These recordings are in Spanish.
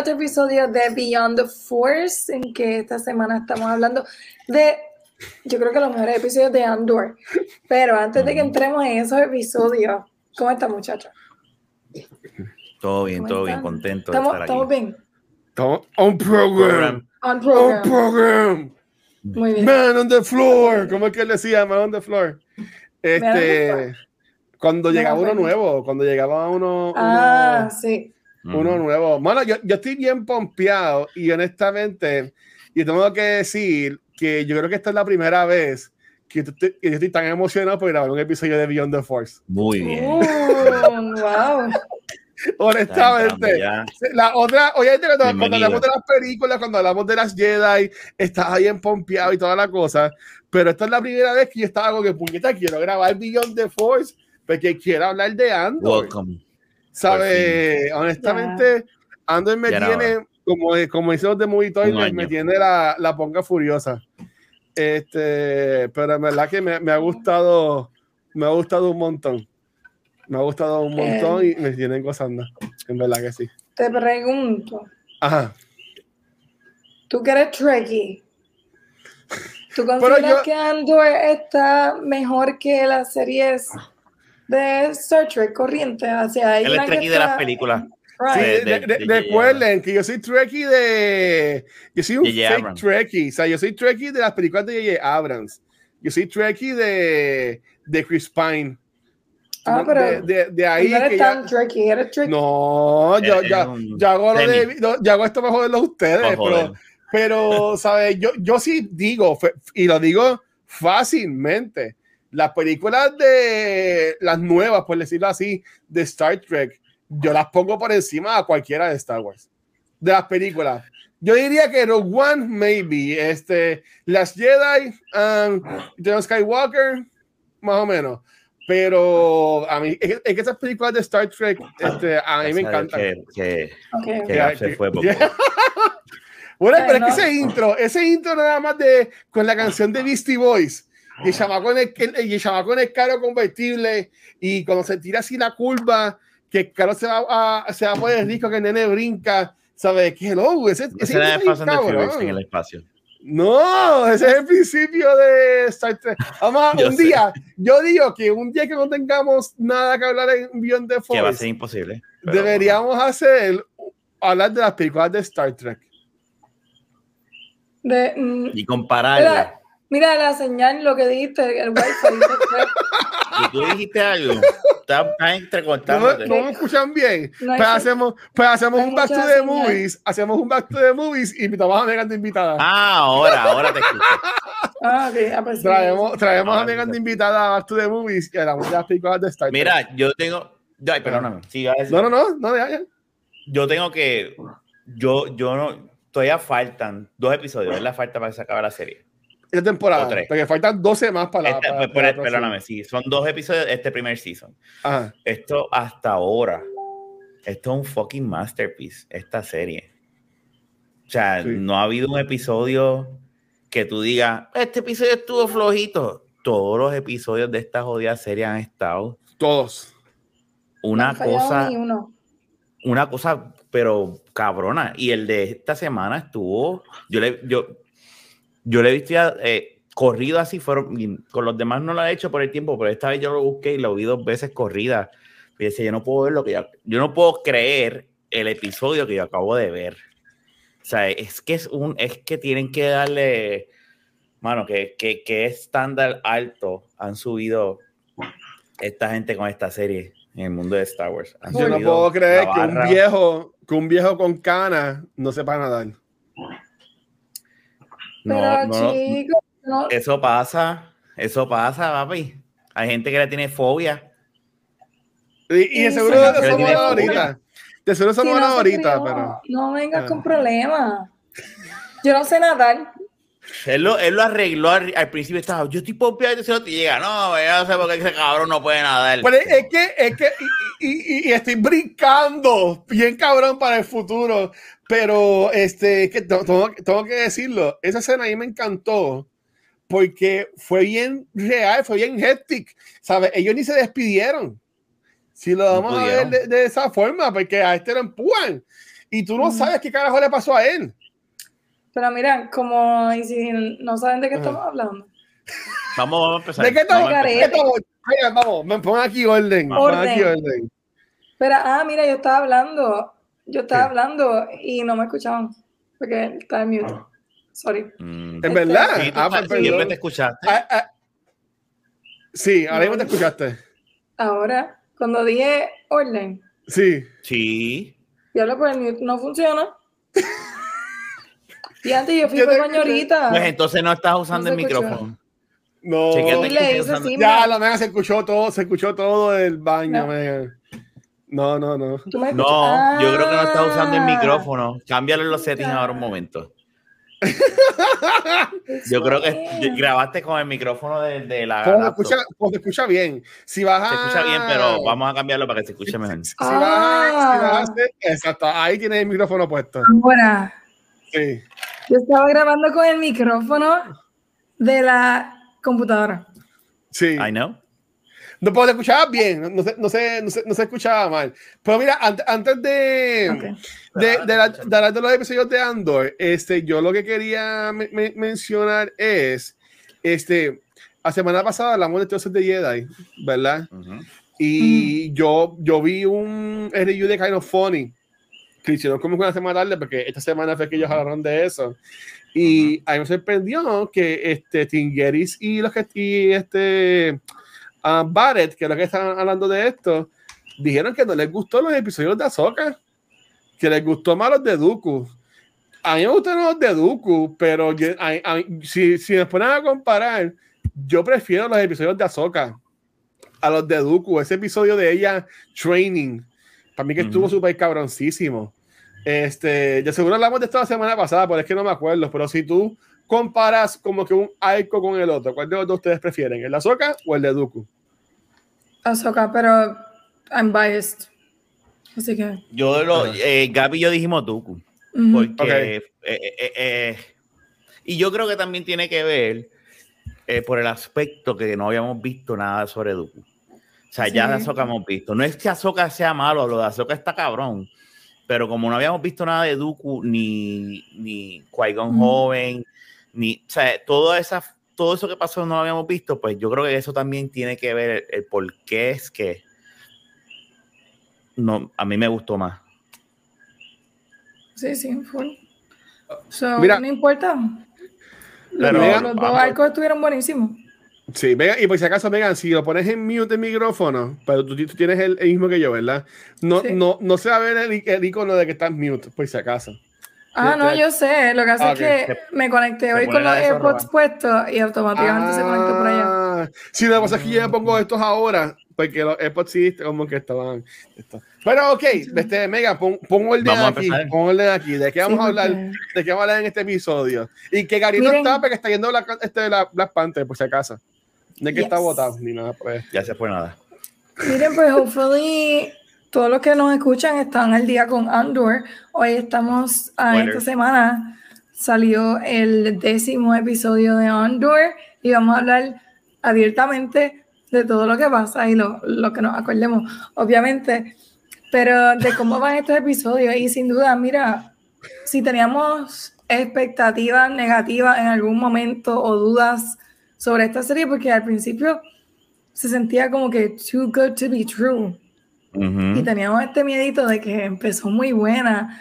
Hey, bienvenido a otro episodio de Beyond the Force, en que esta semana estamos hablando de, yo creo que los mejores episodios de Andor. Pero antes de que entremos en esos episodios, ¿cómo están muchachos? Todo bien, ¿Cómo todo bien, contento de ¿Estamos, estar estamos aquí. bien? Estamos on program. On On program. program. Muy bien. Man on the floor. ¿Cómo es que él decía? Man on the floor. The Este, cuando llegaba uno nuevo, cuando llegaba uno, Ah, uno, uno nuevo. Bueno, yo, yo estoy bien pompeado y honestamente, y tengo que decir que yo creo que esta es la primera vez que, tú- que yo estoy tan emocionado por grabar un episodio de Beyond the Force. Muy bien. Uh, wow. Honestamente. La otra, obviamente cuando, hablamos de las películas, cuando hablamos de las Jedi, estaba bien pompeado y toda la cosa, pero esta es la primera vez que yo estaba con que puñeta, quiero grabar Beyond the Force, porque quiero hablar de Andor, Welcome. ¿Sabes? Honestamente, Andor me Ya tiene, como, como dicen los de Movie Toilet, año. me tiene la, la ponga furiosa. Este, pero en verdad que me, me ha gustado, me ha gustado un montón. Me ha gustado un montón y me tienen gozando. En verdad que sí. Te pregunto, Ajá. tú que eres Trekkie, ¿tú consideras yo- que Andor está mejor que las series de Star Trek corriente? Sea, hay Él es Trekkie de las películas. Right. Sí, de- de- de- de- de J.J. recuerden que yo soy Trekkie de. Yo soy un J.J. fake Abrams. Trekkie. O sea, yo soy Trekkie de las películas de J.J. Abrams. Yo soy Trekkie de, de Chris Pine. Ah, pero de, de, de ahí no eres que tan ya- Trekkie, eres Trekkie. No, yo, Eres ya, un yo hago lo de, yo hago esto para joderlo a ustedes, joder. pero, pero, ¿sabes? Yo, yo sí digo, y lo digo fácilmente, las películas de las nuevas, por decirlo así, de Star Trek, yo las pongo por encima a cualquiera de Star Wars. De las películas. Yo diría que Rogue One, maybe. Este, las Jedi, um, John Skywalker, más o menos. Pero a mí, es, que- es que esas películas de Star Trek, este, a mí me encantan. Que, que, Ok, ok. que Ya, Gap se fue poco. ya. Bueno, pero es que ese intro, ese intro nada más de con la canción de Beastie Boys y el chamaco en el, el- y el chamaco en el carro convertible y cuando se tira así la curva que el carro se va a, se va a poner rico que el nene brinca, ¿sabes? Que hello, ese, ese Ese era the Furious cabrón. en el espacio. No, ese es el principio de Star Trek. Vamos, a- Yo un sé. día, yo digo que un día que no tengamos nada que hablar en Beyond the Que va a Force, ser imposible. deberíamos hacer hablar de las películas de Star Trek. De, mm, bueno. Y compararla. Mira, la señal, lo que dijiste, el wifi. Y tú dijiste algo. ¿No, entrecortándote. no me escuchan bien? No pues hacemos, pues hacemos no un back to the movies, hacemos un back to the movies y invitamos a Megan de invitada. Ah, ahora, ahora te escucho. ah, ok, ah, pues traemos traemos Ah, a Megan de invitada a back to the movies y hablamos de las películas de Star Trek. Mira, yo tengo. Ay, perdóname. Sí, iba a decir- No, no, no, no, ya, ya. Yo tengo que. Yo, yo no. Todavía faltan dos episodios. Es la falta para que se acabe la serie. Esta temporada, O tres. porque faltan 12 más para la. Esta- para- pues, para la per- perdóname, sí. Son dos episodios de este primer season. Ajá. Esto hasta ahora. Esto es un fucking masterpiece. Esta serie. O sea, Sí. no ha habido un episodio que tú digas, este episodio estuvo flojito. Todos los episodios de esta jodida serie han estado Todos. Una cosa uno. una cosa, pero cabrona. Y el de esta semana estuvo, yo le, yo, yo le he visto ya, eh, corrido así, fueron, con los demás no lo he hecho por el tiempo, pero esta vez yo lo busqué y lo vi dos veces corrida. Y decía, yo no puedo ver lo que ya, yo no puedo creer el episodio que yo acabo de ver. O sea, es que es un, es que tienen que darle, mano, que, que, que estándar alto han subido esta gente con esta serie en el mundo de Star Wars. Han Yo no puedo creer que un viejo, que un viejo con canas no sepa nadar. No, Pero no, chicos, no, eso pasa, eso pasa, papi. Hay gente que le tiene fobia. Y, y de Sí, seguro sí, de no, eso pero vamos a hablar tiene ahorita. De seguro vamos a no ahorita, pero. no vengas Ah. con problemas. Yo no sé nadar. Él lo, él lo arregló al, al principio, estaba, yo estoy pompeado y se lo te llega, no, yo no sé por qué ese cabrón no puede nadar. Pero es que, es que, y, y- y estoy brincando bien cabrón para el futuro, pero este, que tengo, tengo que decirlo, esa escena a mí me encantó porque fue bien real, fue bien hectic, ¿sabes? Ellos ni se despidieron. Si lo vamos a ver de, de esa forma, porque a este lo empujan y tú no sabes qué carajo le pasó a él. Pero mira, como y si no saben de qué Ajá. estamos hablando. Vamos, vamos a empezar. ¿De qué estamos? Vamos a ¿De empezar. qué estamos? Venga, vamos, me pongo aquí orden. me pongo Orden. aquí orden. Pero, ah, mira, yo estaba hablando, yo estaba ¿Qué? hablando y no me escuchaban, porque estaba en mute. Sorry. Mm. ¿Es verdad? Sí, tú Ah, estás- pues, siempre perdón. te escuchaste. Ah, ah. Sí, ahora mismo te escuchaste. Ahora, cuando dije orden, Sí. Sí. ya lo por el mute no funciona. Y antes yo fui por el. Pues entonces no estás usando No el escuchó. micrófono. No. Sí, le hice Ya, la mega se escuchó todo, se escuchó todo del baño, No. No, no, no. ¿Tú me No, escuchas? yo creo que no estás usando el Ah, micrófono. Cámbiale los settings ahora un momento. Yo creo que grabaste con el micrófono de, de la. Pues se escucha, pues se escucha bien. Si vas a... Se escucha bien, pero vamos a cambiarlo para que se escuche mejor. Si vas a- si vas a Ah. Exacto, ahí tienes el micrófono puesto. Ahora, Sí. yo estaba grabando con el micrófono de la computadora. Sí. I know. No, pero te escuchabas bien, no, no se, no, se, no, se, no se escuchaba mal. Pero mira, antes, antes de, Ok. de, de, la- de hablar de los episodios de Andor, este, yo lo que quería me- me- mencionar es, este, la semana pasada hablamos de Troces de Jedi, ¿verdad? Ujú. Y yo, yo vi un review de Kind of Funny que hicieron como una semana tarde, porque esta semana fue que ellos hablaron de eso. Y a mí me sorprendió que este Tingeris y los que y este ah, Barrett, que es lo que están hablando de esto, dijeron que no les gustó los episodios de Ahsoka, que les gustó más los de Dooku. A mí me gustan los de Dooku, pero yo- a- a- si, si me ponen a comparar, yo prefiero los episodios de Ahsoka a los de Dooku. Ese episodio de ella training, para mí que estuvo Ujú. súper cabroncísimo. Este, de seguro hablamos de esto la semana pasada, pero es que no me acuerdo. Pero si tú comparas como que un arco con el otro, ¿cuál de los dos ustedes prefieren? ¿El de Ahsoka o el de Dooku? Ahsoka, pero I'm biased. Así que. Yo lo, eh, Gaby y yo dijimos Dooku. ujú. Porque. Ok. eh, eh, eh, y yo creo que también tiene que ver eh, por el aspecto que no habíamos visto nada sobre Dooku. O sea, ya de. Ahsoka hemos visto. No es que Ahsoka sea malo, lo de Ahsoka está cabrón. Pero como no habíamos visto nada de Dooku, ni, ni Qui-Gon Mm. joven, ni. O sea, todo, esa, todo eso que pasó no lo habíamos visto, pues yo creo que eso también tiene que ver el, el por qué es que. No, a mí me gustó más. Sí, sí, full. So, Mira. no importa. Los, Pero- dos- los dos vamos. arcos estuvieron buenísimos. Sí, venga, y por si acaso, Megan, si lo pones en mute el micrófono, pero tú, tú tienes el, el mismo que yo, ¿verdad? No, Sí. no, no se va a ver el, el icono de que estás mute, por si acaso. Ah, no, yo sé. Lo que hace Ah, es que me conecté hoy con los de AirPods puestos y automáticamente se conectó por allá. Ah, Sí, lo que pasa es que yo me pongo estos ahora, porque los AirPods sí como que estaban. esto. Pero ok, este, Megan, pon, pon orden Vamos aquí, pon orden aquí. ¿De qué vamos Sí, a hablar? porque- ¿De qué vamos a hablar en este episodio? Y que Gary no Miren. está porque está yendo Black, este, la Black Panther, por si acaso. Es que está Yes. votado ni nada por eso. Ya se fue nada. Miren, pues, hopefully, todos los que nos escuchan están al día con Andor. Hoy estamos, ah, Spoiler. esta semana salió el décimo episodio de Andor y vamos a hablar abiertamente de todo lo que pasa y lo, lo que nos acordemos, obviamente, pero de cómo van estos episodios. Y sin duda, mira, si teníamos expectativas negativas en algún momento o dudas sobre esta serie, porque al principio se sentía como que too good to be true. Y teníamos este miedito de que empezó muy buena.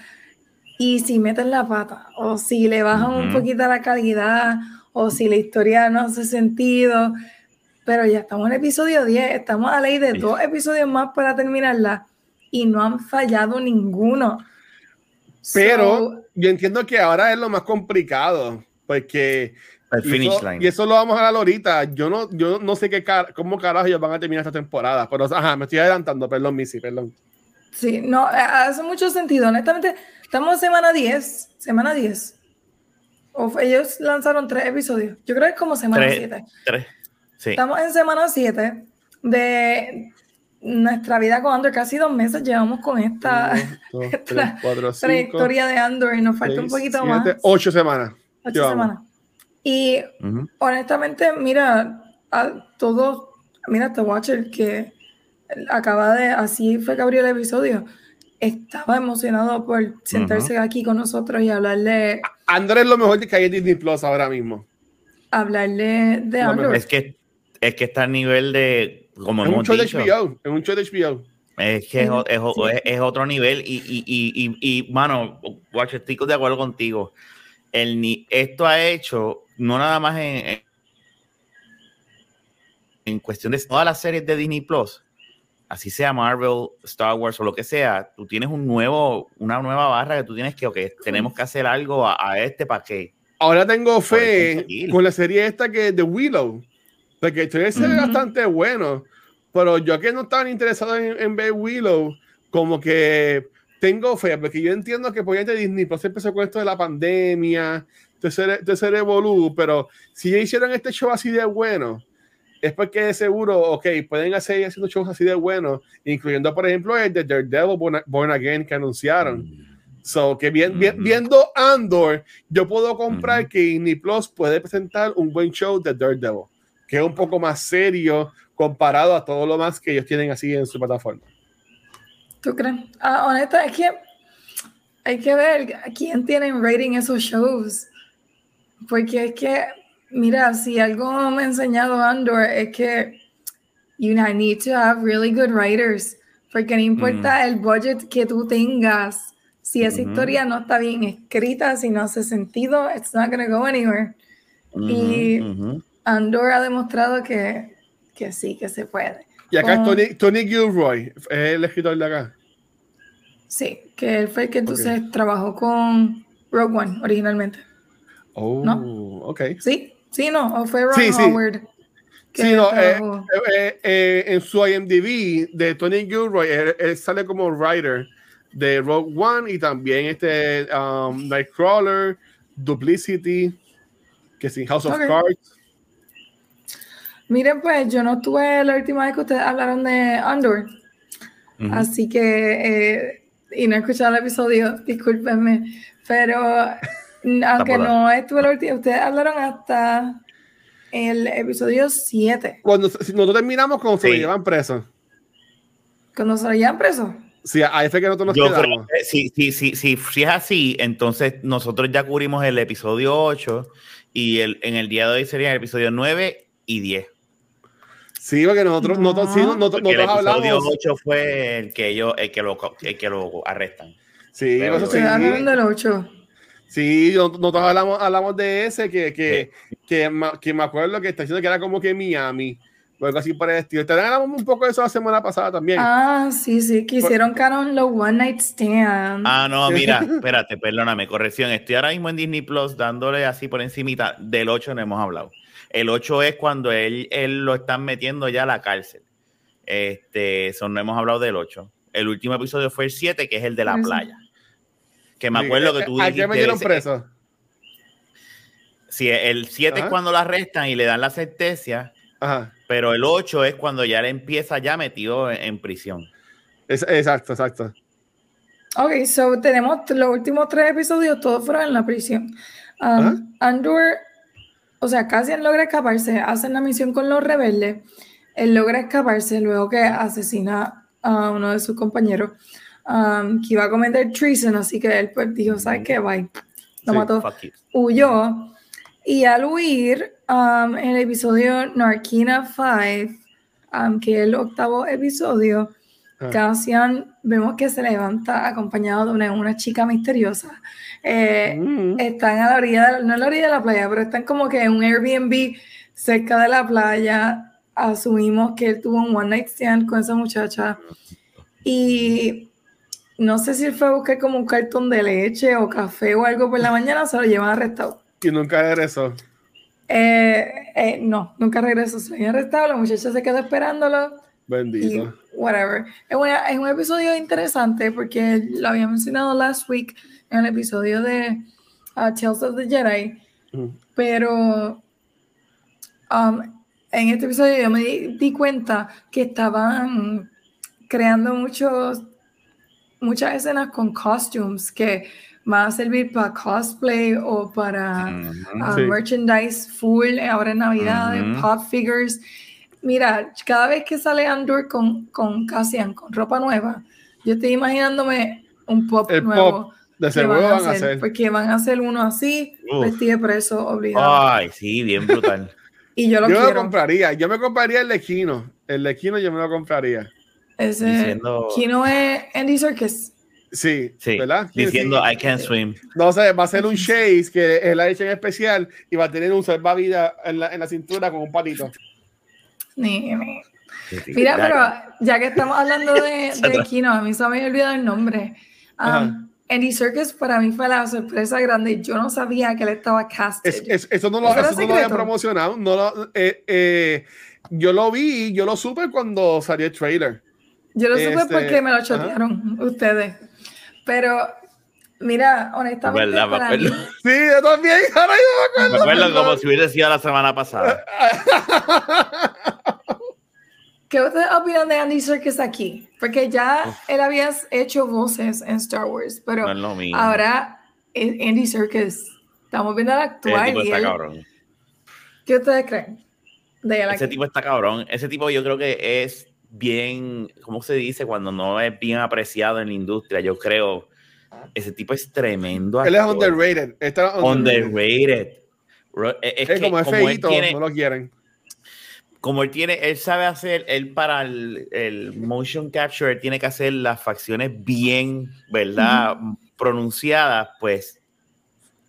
Y si meten la pata, o si le bajan un poquito la calidad, o si la historia no hace sentido. Pero ya estamos en episodio 10, estamos a ley de Sí. dos episodios más para terminarla. Y no han fallado ninguno. Pero So, yo entiendo que ahora es lo más complicado, porque El y finish eso, line. y eso lo vamos a hablar ahorita. Yo no, yo no sé qué car cómo carajo ellos van a terminar esta temporada, pero ajá, me estoy adelantando, perdón, Missy, perdón. sí, no, eh, hace mucho sentido. Honestamente, estamos en semana 10, semana 10. O ellos lanzaron tres episodios. Yo creo que es como semana Tres. 7. Tres. Sí. Estamos en semana 7 de nuestra vida con Andor. Casi dos meses llevamos con esta Uno, dos, esta tres, cuatro, cinco, trayectoria de Andor y nos falta un seis, poquito siete, más. Ocho semanas. Ocho llevamos. semanas. Y Ujú. honestamente, mira, a todos, mira, este Watcher que acaba de, así fue que abrió el episodio, estaba emocionado por sentarse aquí con nosotros y hablarle, Andor es lo mejor que hay en Disney Plus ahora mismo. hablarle de Andor. Es que, es que está a nivel de, como Es un hemos de dicho, HBO. Es un show de HBO. es que es, es, es- es otro nivel y, y, y, y, y, mano, Watch, estoy de acuerdo contigo. El, ni- esto ha hecho, no nada más en, en, en cuestión de todas las series de Disney Plus, así sea Marvel, Star Wars o lo que sea, tú tienes un nuevo, una nueva barra que tú tienes que, ok, tenemos que hacer algo a, a este para que Ahora tengo fe con la serie esta que es The Willow. Porque estoy se ve Ujú. bastante bueno. Pero yo que no estaba interesado en, en ver Willow, como que tengo fe, porque yo entiendo que por Disney Plus empezó con esto de la pandemia, de ser, de ser evolú, pero si ya hicieron este show así de bueno, es porque de seguro, ok, pueden hacer haciendo shows así de buenos, incluyendo, por ejemplo, el de Daredevil Born, Born Again que anunciaron. So, que bien, bien- viendo Andor, yo puedo comprar que Disney Plus puede presentar un buen show de Daredevil, que es un poco más serio comparado a todo lo más que ellos tienen así en su plataforma. ¿Tú crees? Ah, honesta, es que hay que ver a quién tienen rating esos shows. Porque es que, mira, si algo me ha enseñado Andor es que you need to have really good writers. Porque no importa el budget que tú tengas, si esa historia no está bien escrita, si no hace sentido, it's not gonna go anywhere. Y- ujú. Andor ha demostrado que, que sí, que se puede. Y acá es. Tony, Tony Gilroy, es el escritor de acá. Sí, que él fue el que entonces trabajó con Rogue One originalmente. Oh, ¿No? ok. Sí, sí, no, o fue Ron Sí, sí. Howard. Sí, no, eh, eh, eh, en su IMDb de Tony Gilroy, él, él sale como writer de Rogue One y también este um, Nightcrawler, Duplicity, que sí, House of Ok. Cards. Miren, pues yo no estuve la última vez que ustedes hablaron de Andor, así que, eh, y no he escuchado el episodio, discúlpenme, pero aunque por ahí. no estuve la última, ustedes hablaron hasta el episodio 7, Cuando nosotros terminamos, cuando se lo Sí. llevan preso. cuando se lo llevan preso. Sí, ahí fue que nosotros nos Yo quedamos. creo que si, si, si, si, si es así, entonces nosotros ya cubrimos el episodio 8 y el, en el día de hoy sería el episodio 9 y 10. Sí, porque nosotros, No. nosotros, sí, nosotros, Porque el nosotros episodio hablamos. 8 fue el que, ellos, el que, lo, el que lo arrestan. Sí, Pero eso sí. Del 8. Sí, no- nosotros hablamos, hablamos de ese que, que, que, que me acuerdo que está diciendo que era como que Miami, o algo así por el estilo. Te hablamos un poco de eso la semana pasada también. Ah, sí, sí, que hicieron canon los One Night Stand. Ah, no, mira, espérate, perdóname, corrección. Estoy ahora mismo en Disney Plus dándole así por encimita. Del 8 no hemos hablado. El 8 es cuando él, él lo están metiendo ya a la cárcel. Este, eso no hemos hablado del 8. El último episodio fue el 7, que es el de la playa. Que me acuerdo que tú ¿A qué dijiste metieron preso? Sí, el 7 es cuando lo arrestan y le dan la sentencia, Ajá. pero el 8 es cuando ya le empieza ya metido en, en prisión. Es- exacto, exacto. Ok, so tenemos los últimos tres episodios, todos fueron en la prisión. Um. Andor, o sea, Cassian logra escaparse, hacen la misión con los rebeldes, él logra escaparse luego que asesina a uno de sus compañeros, um, que iba a cometer treason, así que él pues dijo, ¿sabes qué? Bye. Lo Sí, mató. Huyó y al huir um, en el episodio Narkina 5, um, que es el octavo episodio, Ah. Cassian vemos que se levanta acompañado de una, una chica misteriosa. Eh, Mm. Están a la orilla, de- no a la orilla de la playa, pero están como que en un Airbnb cerca de la playa. Asumimos que él tuvo un one night stand con esa muchacha. Y no sé si él fue a buscar como un cartón de leche o café o algo por la mañana, se lo llevan arrestado. Y nunca regresó. Eh, eh, no, nunca regresó, se lo habían arrestado, la muchacha se quedó esperándolo y Bendito. whatever. Es, una- es un episodio interesante porque lo había mencionado last week en el episodio de uh, Tales of the Jedi. Pero um, en este episodio yo me di, di cuenta que estaban creando muchos, muchas escenas con costumes que van a servir para cosplay o para Ujú. ah, Sí. merchandise full ahora en Navidad, Ujú. pop figures. Mira, cada vez que sale Andor con, con Cassian, con ropa nueva, yo estoy imaginándome un pop El nuevo. pop, de seguro van a hacer. Porque van a hacer uno así, Uf. vestido de preso, obligado. Ay, sí, bien brutal. y yo lo Yo me compraría. Yo me compraría el Lequino. El Lequino yo me lo compraría. Ese Diciendo- Kino es Andy Serkis. Sí, Sí, ¿verdad? Diciendo sí. I can't swim. No sé, va a ser un chase que es la hecha en especial y va a tener un salvavidas en la, en la cintura con un palito. Ni- ni-. Mira, pero ya que estamos hablando de, de Kino, a mí se me había olvidado el nombre. Um. Andy Serkis para mí fue la sorpresa grande. Yo no sabía que él estaba casted. Es- es- eso no lo, ¿Eso no lo secreto? promocionado. No lo- eh, eh, yo lo vi, yo lo supe cuando salió el trailer. Yo lo supe este, porque me lo ajá. chotearon ustedes. Pero, mira, honestamente, Verdad, me para mí, acuerdo. Sí, yo también. Ahora yo me Me acuerdo. acuerdo como si hubiese sido la semana pasada. ¿qué ustedes opinan de Andy Serkis aquí? Porque ya él había hecho voces en Star Wars, pero No es lo mismo. ahora es Andy Serkis. Estamos viendo al Ese actual tipo y está él- cabrón. ¿Qué ustedes creen de él Ese aquí? tipo está cabrón. Ese tipo yo creo que es bien, ¿cómo se dice? Cuando no es bien apreciado en la industria, yo creo. Ese tipo es tremendo. Él es underrated. Está underrated. Underrated. Ro- Es, es Es que como es como feíto, tiene, no lo quieren. como él tiene, él sabe hacer, él para el, el motion capture, él tiene que hacer las facciones bien, ¿verdad? Pronunciadas, pues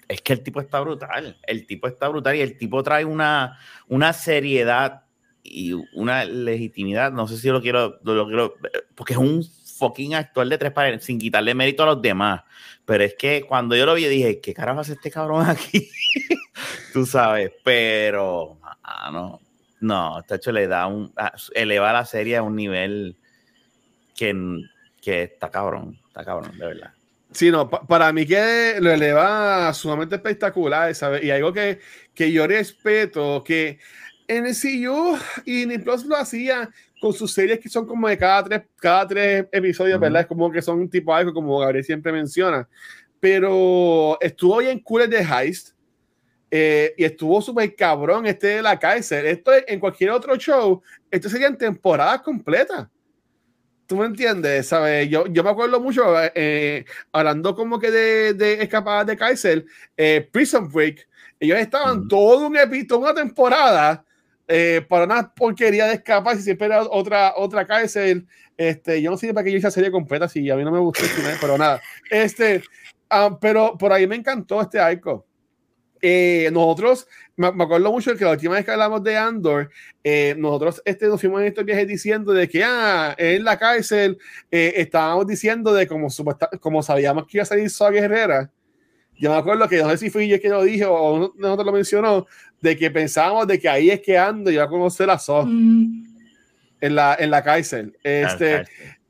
es que el tipo está brutal. El tipo está brutal y el tipo trae una, una seriedad y una legitimidad. No sé si lo quiero, lo, quiero, porque es un fucking actor de tres paredes, sin quitarle mérito a los demás. Pero es que cuando yo lo vi, dije, ¿qué carajo hace este cabrón aquí? Tú sabes, pero, no, no, hecho le da un, a- eleva la serie a un nivel que, que está cabrón, está cabrón, de verdad. Sí, no, pa- para mí que lo eleva sumamente espectacular, ¿sabes? Y algo que, que yo respeto, que en el CU y Disney Plus lo hacía con sus series que son como de cada tres, cada tres episodios, Ujú. ¿verdad? Es como que son un tipo algo, como Gabriel siempre menciona. Pero estuvo bien cool de Heist. eh, y estuvo súper cabrón este de la Kaiser. Esto es- en cualquier otro show, esto serían temporadas completas. ¿Tú me entiendes? ¿Sabes? Yo, yo me acuerdo mucho, eh, hablando como que de, de escapadas de Kaiser, eh, Prison Break, ellos estaban Ujú. todo un episodio, una temporada, eh, para una porquería de escapar, y siempre era otra, otra Kaiser. Este, yo no sé para qué yo hice serie completa, si a mí no me gustó pero nada. Este, ah, pero por ahí me encantó este arco. Eh, nosotros, me, me acuerdo mucho que la última vez que hablamos de Andor, eh, nosotros este, nos fuimos en estos viajes diciendo de que ah, en la cárcel eh, estábamos diciendo de como, como sabíamos que iba a salir Soa Guerrera. Yo me acuerdo que no sé si fui yo que lo dije o nosotros lo mencionó, de que pensábamos de que ahí es que Andor iba a conocer a Mm, en la, en la cárcel. Este, Ah,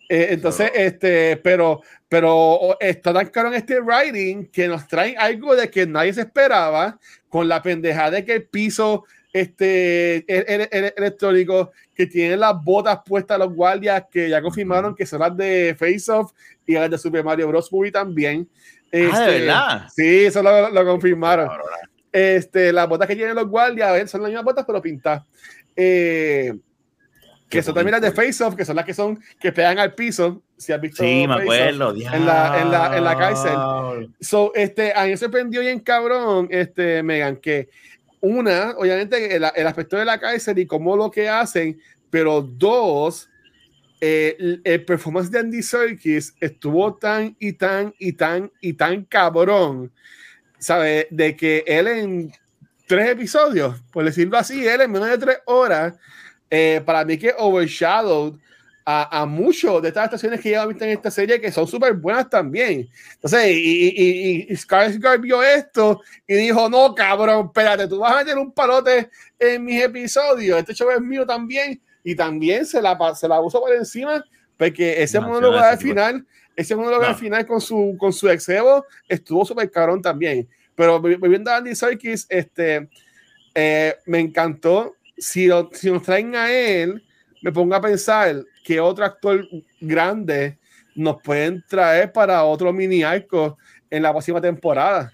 eh, entonces, este, pero, pero o- está tan caro en este writing que nos traen algo de que nadie se esperaba, con la pendejada de que el piso este, el- el- el- electrónico, que tienen las botas puestas los guardias, que ya confirmaron que son las de Face Off y las de Super Mario Bros. Movie también. Ah, ¿de Este, verdad? Sí, eso lo, lo confirmaron. Este, las botas que tienen los guardias a ver, son las mismas botas, pero pintadas. Eh, que son también las de. Face Off, que son las que son que pegan al piso. Si has visto Sí, me acuerdo. en la- en la- en la cárcel. So, este, a mí me sorprendió bien cabrón, este, Megan, que una, obviamente, el, el aspecto de la cárcel y cómo lo que hacen, pero dos, eh, el, performance de Andy Serkis estuvo tan y tan y tan y tan cabrón, ¿sabes? De que él en tres episodios, por decirlo así, él en menos de tres horas, eh, para mí que overshadowed a, a muchos de estas estaciones que ya visto en esta serie que son súper buenas también. Entonces, y, y, y, y vio esto y dijo, no, cabrón, espérate, tú vas a meter un palote en mis episodios, este show es mío también, y también se la, se la puso por encima, porque ese No, monólogo al final, ese monólogo No. al final con su, con su exebo estuvo súper cabrón también. Pero viendo a Andy Serkis, este, eh, me encantó. Si, si nos traen a él, me pongo a pensar que otro actor grande nos pueden traer para otro mini arco en la próxima temporada.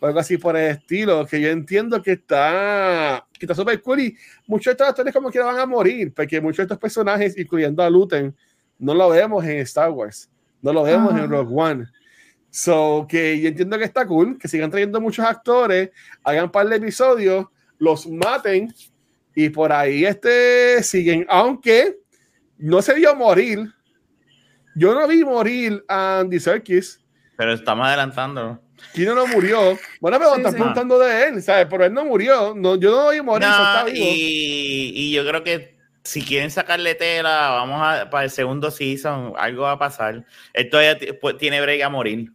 O algo así por el estilo, que yo entiendo que está que está súper cool y muchos de estos actores como que van a morir, porque muchos de estos personajes, incluyendo a Luten, no lo vemos en Star Wars, no lo vemos en Rogue One. So, que yo entiendo que está cool, que sigan trayendo muchos actores, hagan un par de episodios, los maten y por ahí este siguen, aunque no se vio morir. Yo no vi morir a Andy Serkis. Pero estamos adelantando. Kino no murió. Bueno, pero están preguntando de él, ¿sabes? Pero él no murió. No, yo no vi morir. y, y yo creo que si quieren sacarle tela, vamos a para el segundo season, algo va a pasar. Él todavía pues, tiene break a morir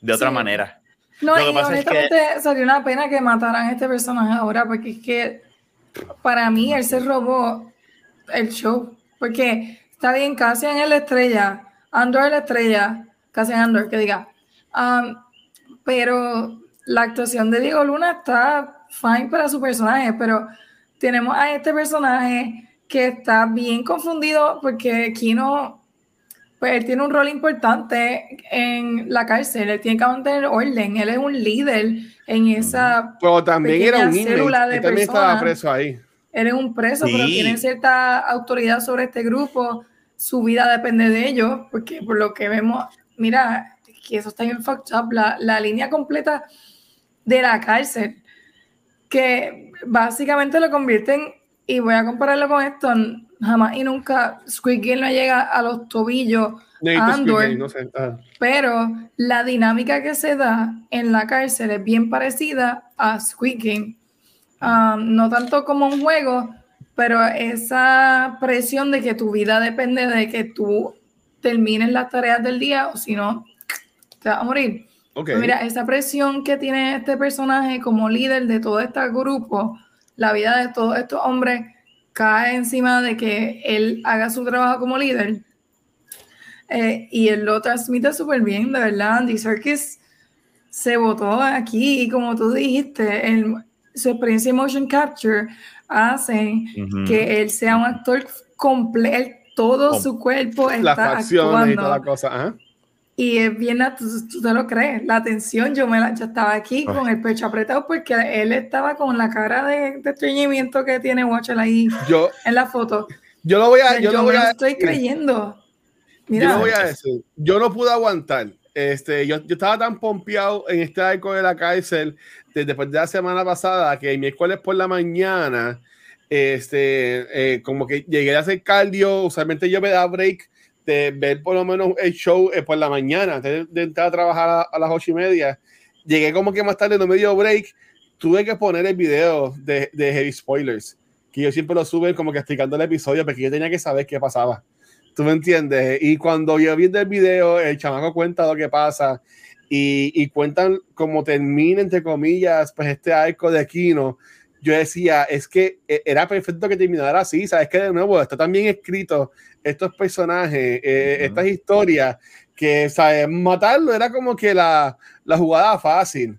de otra manera. No, y honestamente sería una pena que mataran a este personaje ahora, porque es que para mí él se robó el show. Porque está bien, casi en la estrella, Andor la estrella, casi en Andor, que diga. Um, pero la actuación de Diego Luna está fine para su personaje, pero tenemos a este personaje que está bien confundido porque Kino, pues él tiene un rol importante en la cárcel, él tiene que mantener orden, él es un líder en esa pero también era un célula de también estaba preso ahí. Él es un preso, pero tiene cierta autoridad sobre este grupo, su vida depende de ellos, porque por lo que vemos, mira, que eso está bien fucked up, la, la línea completa de la cárcel, que básicamente lo convierten, y voy a compararlo con esto, jamás y nunca Squid Game no llega a los tobillos Andor, pero la dinámica que se da en la cárcel es bien parecida a Squid Game. Um, no tanto como un juego, pero esa presión de que tu vida depende de que tú termines las tareas del día o si no, te vas a morir. Pues mira, esa presión que tiene este personaje como líder de todo este grupo, la vida de todos estos hombres cae encima de que él haga su trabajo como líder. Eh, y él lo transmite súper bien, de verdad. Andy Serkis se votó aquí y como tú dijiste, su experiencia en motion capture hace que él sea un actor completo, todo su cuerpo está actuando. y toda la cosa. Y es bien, tú, tú, te lo crees, la atención, yo, me la, yo estaba aquí con el pecho apretado porque él estaba con la cara de, de estreñimiento que tiene Watcher ahí yo, en la foto. Yo lo voy a... Yo, lo voy a, estoy creyendo. Mira. Yo lo voy a decir, yo no pude aguantar. Este, yo, yo estaba tan pompeado en este arco de la cárcel después de la semana pasada que miércoles por la mañana, este, eh, como que llegué a hacer cardio, usualmente yo me da break de ver por lo menos el show eh, por la mañana, antes de, entrar a trabajar a, las ocho y media. Llegué como que más tarde, no me dio break. Tuve que poner el video de, de Heavy Spoilers, que yo siempre lo suben como que explicando el episodio, porque yo tenía que saber qué pasaba. ¿Tú me entiendes? Y cuando yo vi el video, el chamaco cuenta lo que pasa y, y cuentan cómo termina, entre comillas, pues este arco de Kino yo decía, es que eh, era perfecto que terminara así, sabes que de nuevo está también escrito estos personajes, eh, estas historias, que ¿sabes? matarlo era como que la, la, jugada fácil,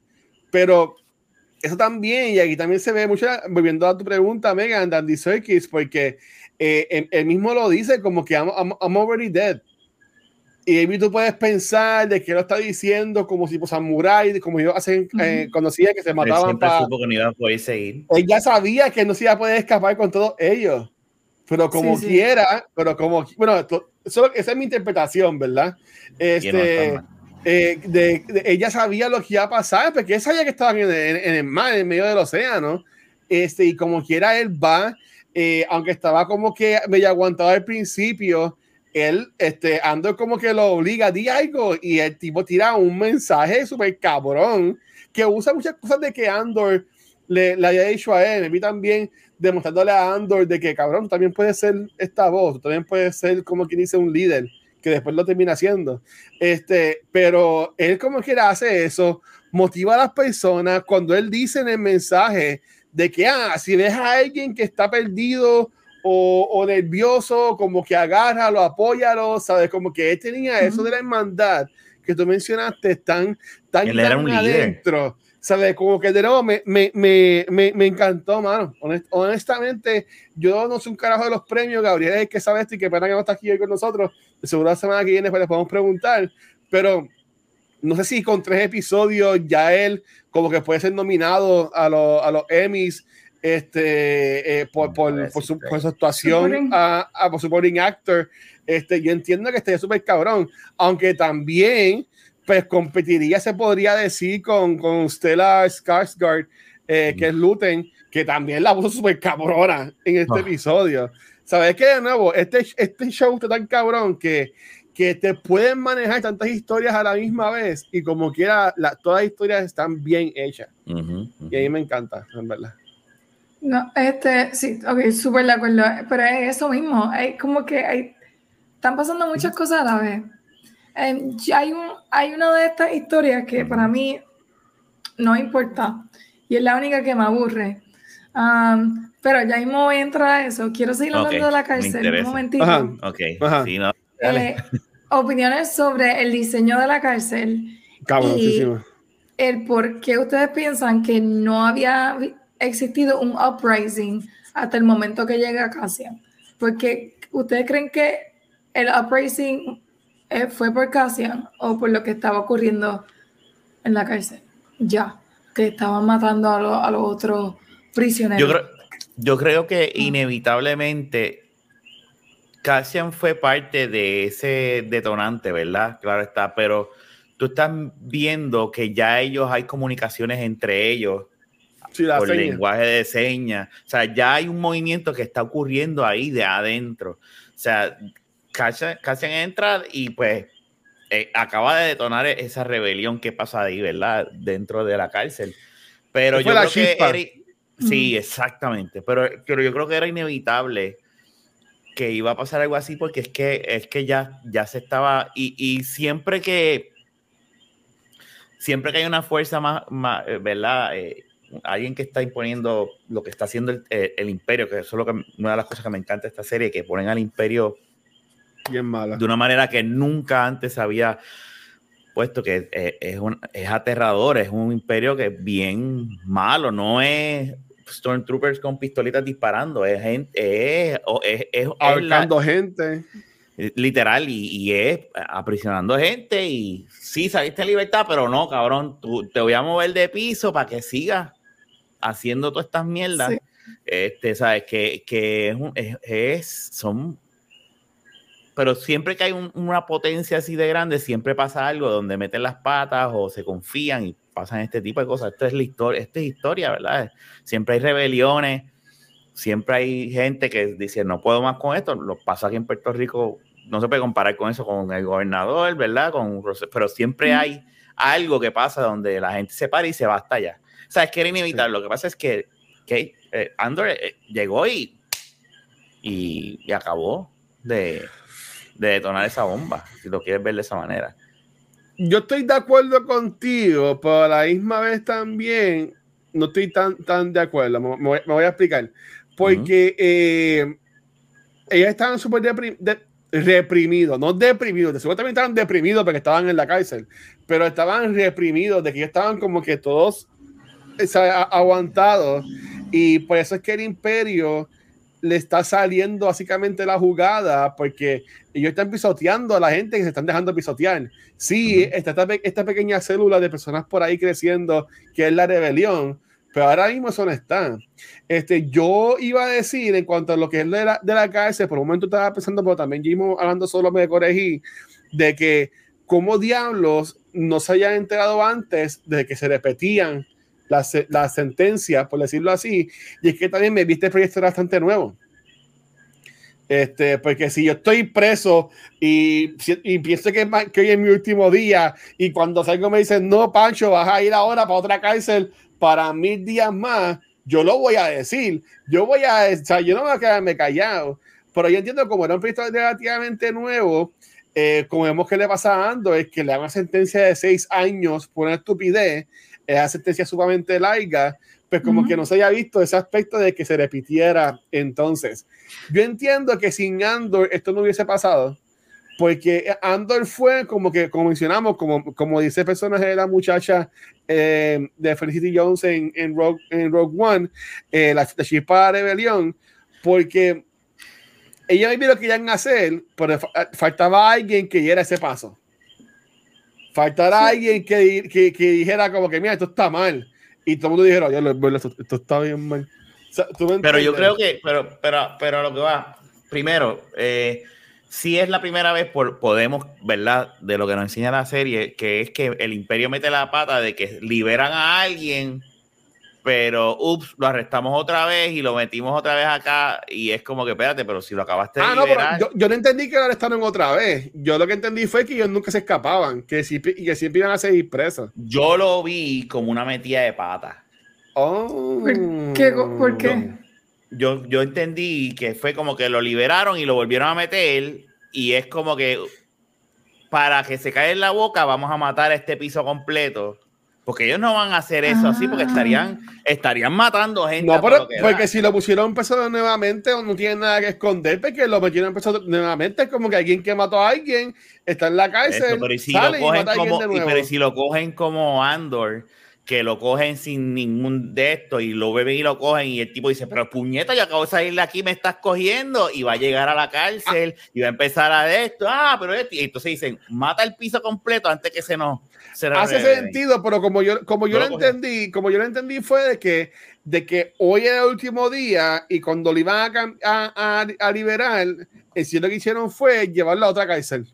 pero eso también, y aquí también se ve mucho, volviendo a tu pregunta, Megan, Dandy Serkis, porque eh, él, mismo lo dice como que I'm, I'm already dead. Y tú puedes pensar de que lo está diciendo como si por samurai, como ellos hacen, eh, conocía que se mataban para. supo que no iba a poder seguir. Él ya sabía que no se iba a poder escapar con todos ellos. Pero como quiera, pero como. Bueno, eso, esa es mi interpretación, ¿verdad? Este. Eh, de, ella sabía lo que iba a pasar, porque ella sabía que estaban en, el mar, en medio del océano. Este, y como quiera, él va, eh, aunque estaba como que medio aguantado al principio él, este, Andor como que lo obliga, di algo, y el tipo tira un mensaje súper cabrón, que usa muchas cosas de que Andor le, le haya dicho a él, a mí también demostrándole a Andor de que cabrón, también puede ser esta voz, también puede ser como quien dice un líder, que después lo termina haciendo. Este, pero él como quiera hace eso, motiva a las personas cuando él dice en el mensaje de que, ah, si ves a alguien que está perdido o, nervioso, como que agárralo, apóyalo, ¿sabes? Como que él tenía eso de la hermandad que tú mencionaste están tan, Él era un líder. ¿Sabes? Como que de nuevo me, me, me, me, me encantó, mano. Honest- honestamente, yo no soy un carajo de los premios. Gabriel es el que sabe esto y que pena que no está aquí hoy con nosotros. Seguro la semana que viene pues, le podemos preguntar. Pero no sé si con tres episodios ya él como que puede ser nominado a, los a los Emmys este, eh, por, por, por, su, por su actuación Supporting. a, a por supporting actor. Este, yo entiendo que estaría súper cabrón, aunque también pues competiría, se podría decir, con, con Stella Skarsgård, eh, que es Luten, que también la puso súper cabrona en este Ah. episodio. ¿Sabes qué? De nuevo, este, este show está tan cabrón que, que te pueden manejar tantas historias a la misma vez y como quiera, la, todas las historias están bien hechas. Ujú, ujú. Y a mí me encanta, en verdad. No, este, sí, ok, súper de acuerdo, pero es eso mismo, hay como que hay, están pasando muchas cosas a la vez. Em, y hay, un, hay una de estas historias que para mí no importa y es la única que me aburre. Pero ya mismo voy a entrar a eso. Quiero seguir hablando de la cárcel un momentito. Ajá. Ok, Ajá. sí, no, Dale. Eh, opiniones sobre el diseño de la cárcel Cabroncísimo. el por qué ustedes piensan que no había existido un uprising hasta el momento que llega Cassian. Porque ustedes creen que el uprising eh, fue por Cassian o por lo que estaba ocurriendo en la cárcel. Ya, que estaban matando a, lo- a los otros prisioneros. Yo creo, yo creo que inevitablemente Cassian fue parte de ese detonante, ¿verdad? Claro está, pero tú estás viendo que ya ellos hay comunicaciones entre ellos Sí, la por seña. lenguaje de señas. O sea, ya hay un movimiento que está ocurriendo ahí de adentro. O sea, Cassian, Cassian entra y pues eh, acaba de detonar esa rebelión que pasa ahí, ¿verdad? Dentro de la cárcel. Pero yo la creo que era- sí, exactamente. Pero, pero yo creo que era inevitable que iba a pasar algo así porque es que es que ya, ya se estaba y, y siempre que siempre que hay una fuerza más, más, eh, ¿verdad? Eh, alguien que está imponiendo lo que está haciendo el, el imperio, que eso es lo que, una de las cosas que me encanta de esta serie, que ponen al imperio Bien mala. de una manera que nunca antes había puesto, que eh, es, un- es aterrador, es un imperio que es bien malo, no es Stormtroopers con pistolitas disparando, es gente, es, es, es- es Ahorcando gente. literal y, y es aprisionando gente y sí, saliste en libertad, pero no, cabrón, tú, te voy a mover de piso para que sigas haciendo todas estas mierdas. Sí. Este, sabes, que, que es, es, es- son, pero siempre que hay un- una potencia así de grande, siempre pasa algo donde meten las patas o se confían y pasan este tipo de cosas. Esto es la historia, esta es historia, ¿verdad? Siempre hay rebeliones, siempre hay gente que dice, no puedo más con esto. Lo pasa aquí en Puerto Rico, no se puede comparar con eso, con el gobernador, ¿verdad? Con, pero siempre hay algo que pasa donde la gente se para y se va hasta allá. O sea, es que era inevitable. Lo que pasa es que, que eh, Andor eh, llegó y, y, y acabó de, de detonar esa bomba, si lo quieres ver de esa manera. Yo estoy de acuerdo contigo, pero a la misma vez también no estoy tan, tan de acuerdo. Me, me voy, me voy a explicar. Porque eh, ellos estaban súper de- reprimidos, no deprimidos, de seguro también estaban deprimidos porque estaban en la cárcel, pero estaban reprimidos, de que estaban como que todos o sea, aguantados. Y por eso es que el imperio le está saliendo básicamente la jugada, porque ellos están pisoteando a la gente que se están dejando pisotear. Sí, está esta, esta pequeña célula de personas por ahí creciendo, que es la rebelión, pero ahora mismo eso no está. Este, yo iba a decir en cuanto a lo que es de la, de la cárcel, por un momento estaba pensando, pero también Jimo hablando solo me corregí, de que cómo diablos no se hayan enterado antes de que se repetían las, se- las sentencias, por decirlo así, y es que también me viste el proyecto bastante nuevo. Este, porque si yo estoy preso y, y pienso que, que hoy es mi último día y cuando salgo me dicen, no, Pancho, vas a ir ahora para otra cárcel para mil días más, yo lo voy a decir. Yo voy a, o sea, yo no voy a quedarme callado. Pero yo entiendo como era un proyecto relativamente nuevo, eh, como vemos que le pasa a Ando, es que le dan una sentencia de seis años por una estupidez, es una sentencia sumamente larga, pues como que no se haya visto ese aspecto de que se repitiera entonces. Yo entiendo que sin Andor esto no hubiese pasado, porque Andor fue como que, como mencionamos, como, como dice el personaje de la muchacha eh, de Felicity Jones en, en, Rogue, en Rogue One, eh, la, la chispa de rebelión, porque ella me lo que querían hacer, pero faltaba alguien que diera ese paso. Faltaba alguien que, que, que, dijera como que, mira, esto está mal. Y todo el mundo dijera, oye, esto, esto está bien mal. O sea, pero yo creo que, pero, pero, pero lo que va, primero, eh, si es la primera vez, por, podemos, ¿verdad? De lo que nos enseña la serie, que es que el imperio mete la pata de que liberan a alguien, pero, ups, lo arrestamos otra vez y lo metimos otra vez acá y es como que, espérate, pero si lo acabaste de ah, liberar... No, yo, yo, no entendí que lo arrestaron otra vez. Yo lo que entendí fue que ellos nunca se escapaban, que, que siempre iban a seguir presos. Yo lo vi como una metida de pata. Oh. ¿Por qué? ¿Por qué? yo, yo entendí que fue como que lo liberaron y lo volvieron a meter y es como que para que se caiga en la boca vamos a matar a este piso completo. Porque ellos no van a hacer eso así porque estarían, estarían matando gente. No, porque si lo pusieron peso nuevamente no tienen nada que esconder porque lo metieron peso nuevamente. Es como que alguien que mató a alguien está en la cárcel. pero, si lo cogen como, pero si lo cogen como Andor, que lo cogen sin ningún de esto y lo beben y lo cogen y el tipo dice, pero puñeta, yo acabo de salir de aquí, me estás cogiendo y va a llegar a la cárcel y va a empezar a de esto, ah, pero esto, y entonces dicen, mata el piso completo antes que se nos... Hace sentido, pero como yo, como yo lo, entendí, como yo lo entendí fue de que, de que hoy era el último día y cuando lo iban a, a, a, liberar, el sí lo que hicieron fue llevarlo a otra cárcel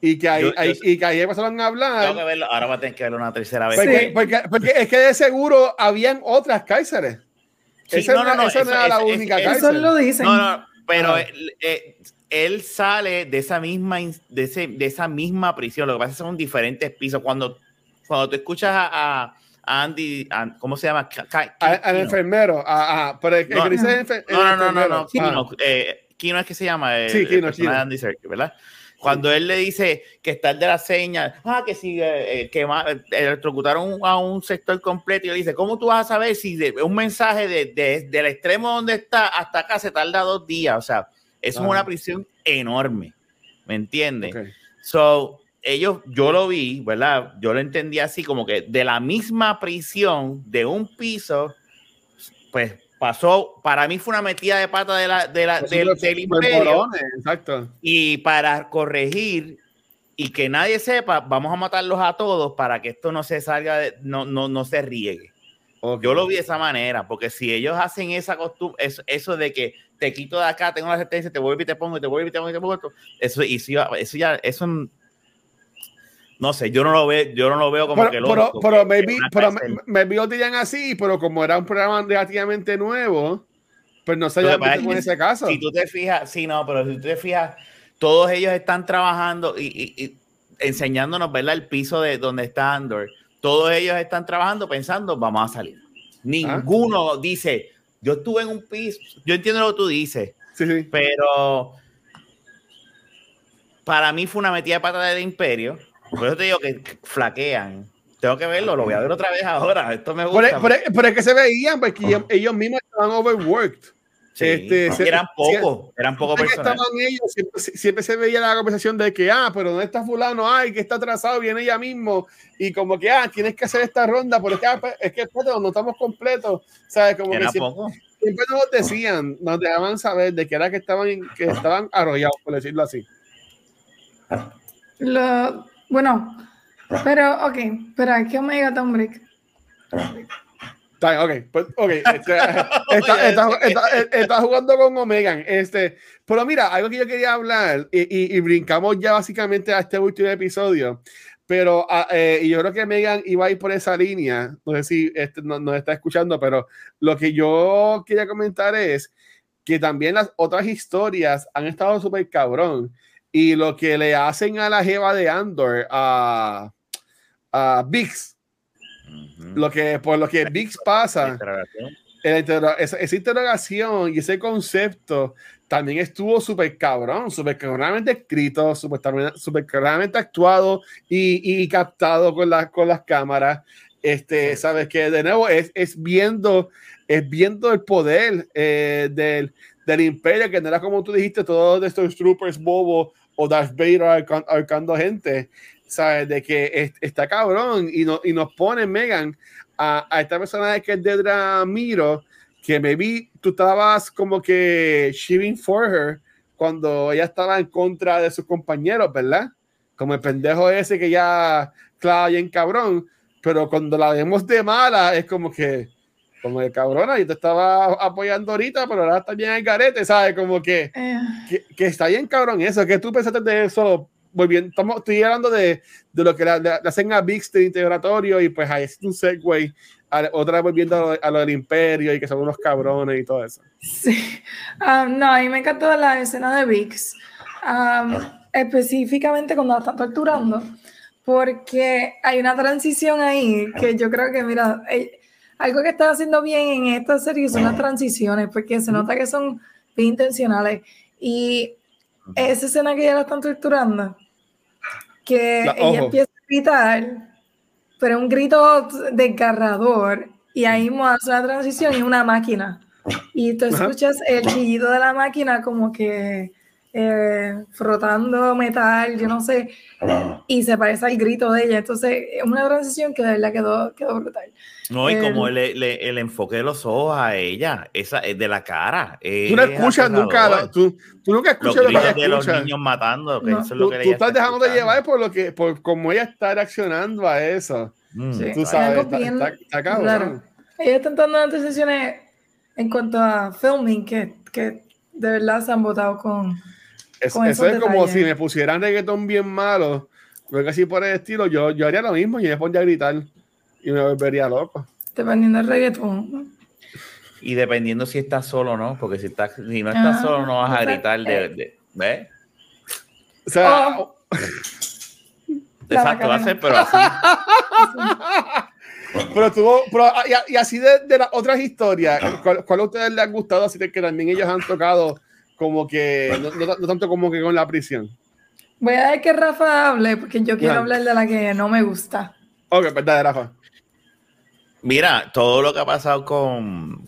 y que ahí, y que ahí empezaron a hablar. Tengo que verlo, ahora va a tener que verlo una tercera vez. Porque, porque, porque, es que de seguro habían otras Kaiseres. Sí, esa no, no, no, esa no era la única Kaiser. Eso lo dicen. No, no, pero ah. eh, él, sale de esa misma de, ese, de esa misma prisión. Lo que pasa es que son diferentes pisos. Cuando, cuando tú escuchas a, a Andy, ¿cómo se llama? Al enfermero. Ah, ah, pero el, no, que dice no, no, no, no, Kino, eh, Kino es que se llama. El, sí, Kino, Kino. Andy Serkis, ¿verdad? Cuando él le dice que está el de la seña, ah, que si eh, que electrocutaron a un sector completo y le dice, ¿cómo tú vas a saber si de, un mensaje de, de, del extremo donde está hasta acá se tarda dos días? O sea, eso es una prisión enorme, ¿me entiendes? So, ellos, yo lo vi, ¿verdad? Yo lo entendí así como que de la misma prisión de un piso, pues pasó, para mí fue una metida de pata de la, de la, del, del imperio. exacto. Y para corregir y que nadie sepa, vamos a matarlos a todos para que esto no se salga, de, no, no, no se riegue. Yo lo vi de esa manera, porque si ellos hacen esa costumbre, eso, eso de que te quito de acá, tengo la sentencia, te vuelvo y te pongo, y te vuelvo y te pongo, y te pongo, eso, y eso ya, eso no sé, yo no lo veo, yo no lo veo como que lo. Pero, pero, maybe, pero me, me lo dirían así, pero como era un programa relativamente nuevo, pues no se en ese caso. Si tú te fijas, sí, no, pero si tú te fijas, todos ellos están trabajando y, y, enseñándonos, ¿verdad? El piso de donde está Andor. Todos ellos están trabajando pensando, vamos a salir. Ninguno dice, yo estuve en un piso, yo entiendo lo que tú dices, sí, sí. pero para mí fue una metida de pata del imperio por eso te digo que flaquean. Tengo que verlo, lo voy a ver otra vez ahora. Esto me gusta. Pero, es que se veían, porque ellos mismos estaban overworked. Sí, este, eran pocos, eran pocos personas. Ellos, siempre, se veía la conversación de que, ah, pero ¿dónde está fulano? Ay, que está atrasado, viene ella mismo. Y como que, ah, tienes que hacer esta ronda, porque ah, pues, es que no estamos completos. ¿Sabes? Como que siempre, siempre, nos decían, nos dejaban saber de que era que estaban, que estaban arrollados, por decirlo así. Lo, bueno, pero, ok, pero aquí Omega Tom Break. Ok, pues, ok, este, está, está, jugando con Omega. Este, pero mira, algo que yo quería hablar y, y, brincamos ya básicamente a este último episodio. Pero ah, eh, y yo creo que Megan iba a ir por esa línea. No sé si este, nos está escuchando, pero lo que yo quería comentar es que también las otras historias han estado súper cabrón. Y lo que le hacen a la jeva de Andor, a, a Lo que, por lo que Bix pasa, esa, esa, interrogación y ese concepto también estuvo súper cabrón, súper cabronamente escrito, súper cabronamente actuado y, y captado con, la, con las cámaras. Este, sabes que de nuevo es, es viendo, es viendo el poder eh, del, del imperio, que no era como tú dijiste, todos estos troopers bobos o Darth Vader ahorcando gente, sabes, de que está cabrón y, no, y nos pone Megan a, a esta persona que es de Dramiro, que me vi, tú estabas como que shiving for her cuando ella estaba en contra de sus compañeros, ¿verdad? Como el pendejo ese que ya, claro, bien cabrón, pero cuando la vemos de mala es como que, como de cabrona, yo te estaba apoyando ahorita, pero ahora está bien el garete, ¿sabes? Como que, eh. que, que, está bien cabrón eso, que tú pensaste de eso volviendo, estamos, estoy hablando de, de lo que le, hacen a Vix de integratorio y pues ahí es un segue otra vez volviendo a lo, del imperio y que son unos cabrones y todo eso. Sí, um, no, a mí me encantó la escena de Vix, um, específicamente cuando la están torturando, porque hay una transición ahí que yo creo que, mira, eh, algo que está haciendo bien en esta serie son las transiciones, porque se nota que son bien intencionales. Y esa escena que ya la están torturando, que ella empieza a gritar, pero un grito desgarrador, y ahí hace la transición y una máquina. Y tú escuchas el chillido de la máquina como que eh, frotando metal, yo no sé, y se parece al grito de ella. Entonces, es una transición que de verdad quedó, quedó brutal. No, y como el, el, el, enfoque de los ojos a ella, esa es de la cara. Tú no escuchas nunca, tú, tú, nunca escuchas los lo que ella de los niños matando. Que eso es lo tú, que tú estás dejando de llevar por lo que, por cómo ella está reaccionando a eso. Mm. Sí, tú sabes, está, bien, está, está claro. Ella está dando unas decisiones en cuanto a filming que, que de verdad se han votado con eso es como si me pusieran reggaetón bien malo, algo así por el estilo, yo, yo haría lo mismo y me pondría a gritar y me volvería loco. Dependiendo del reggaetón. Y dependiendo si estás solo o no, porque si, estás, si no estás solo no vas a gritar de, de ¿ves? O sea, oh. exacto, va a ser, pero así. pero tuvo, pero, y, así de, de, las otras historias, ¿cuál, ¿cuál, a ustedes les ha gustado? Así que también ellos han tocado como que, no, tanto como que con la prisión. Voy a ver que Rafa hable, porque yo quiero hablar de la que no me gusta. Ok, verdad, pues Rafa. Mira, todo lo que ha pasado con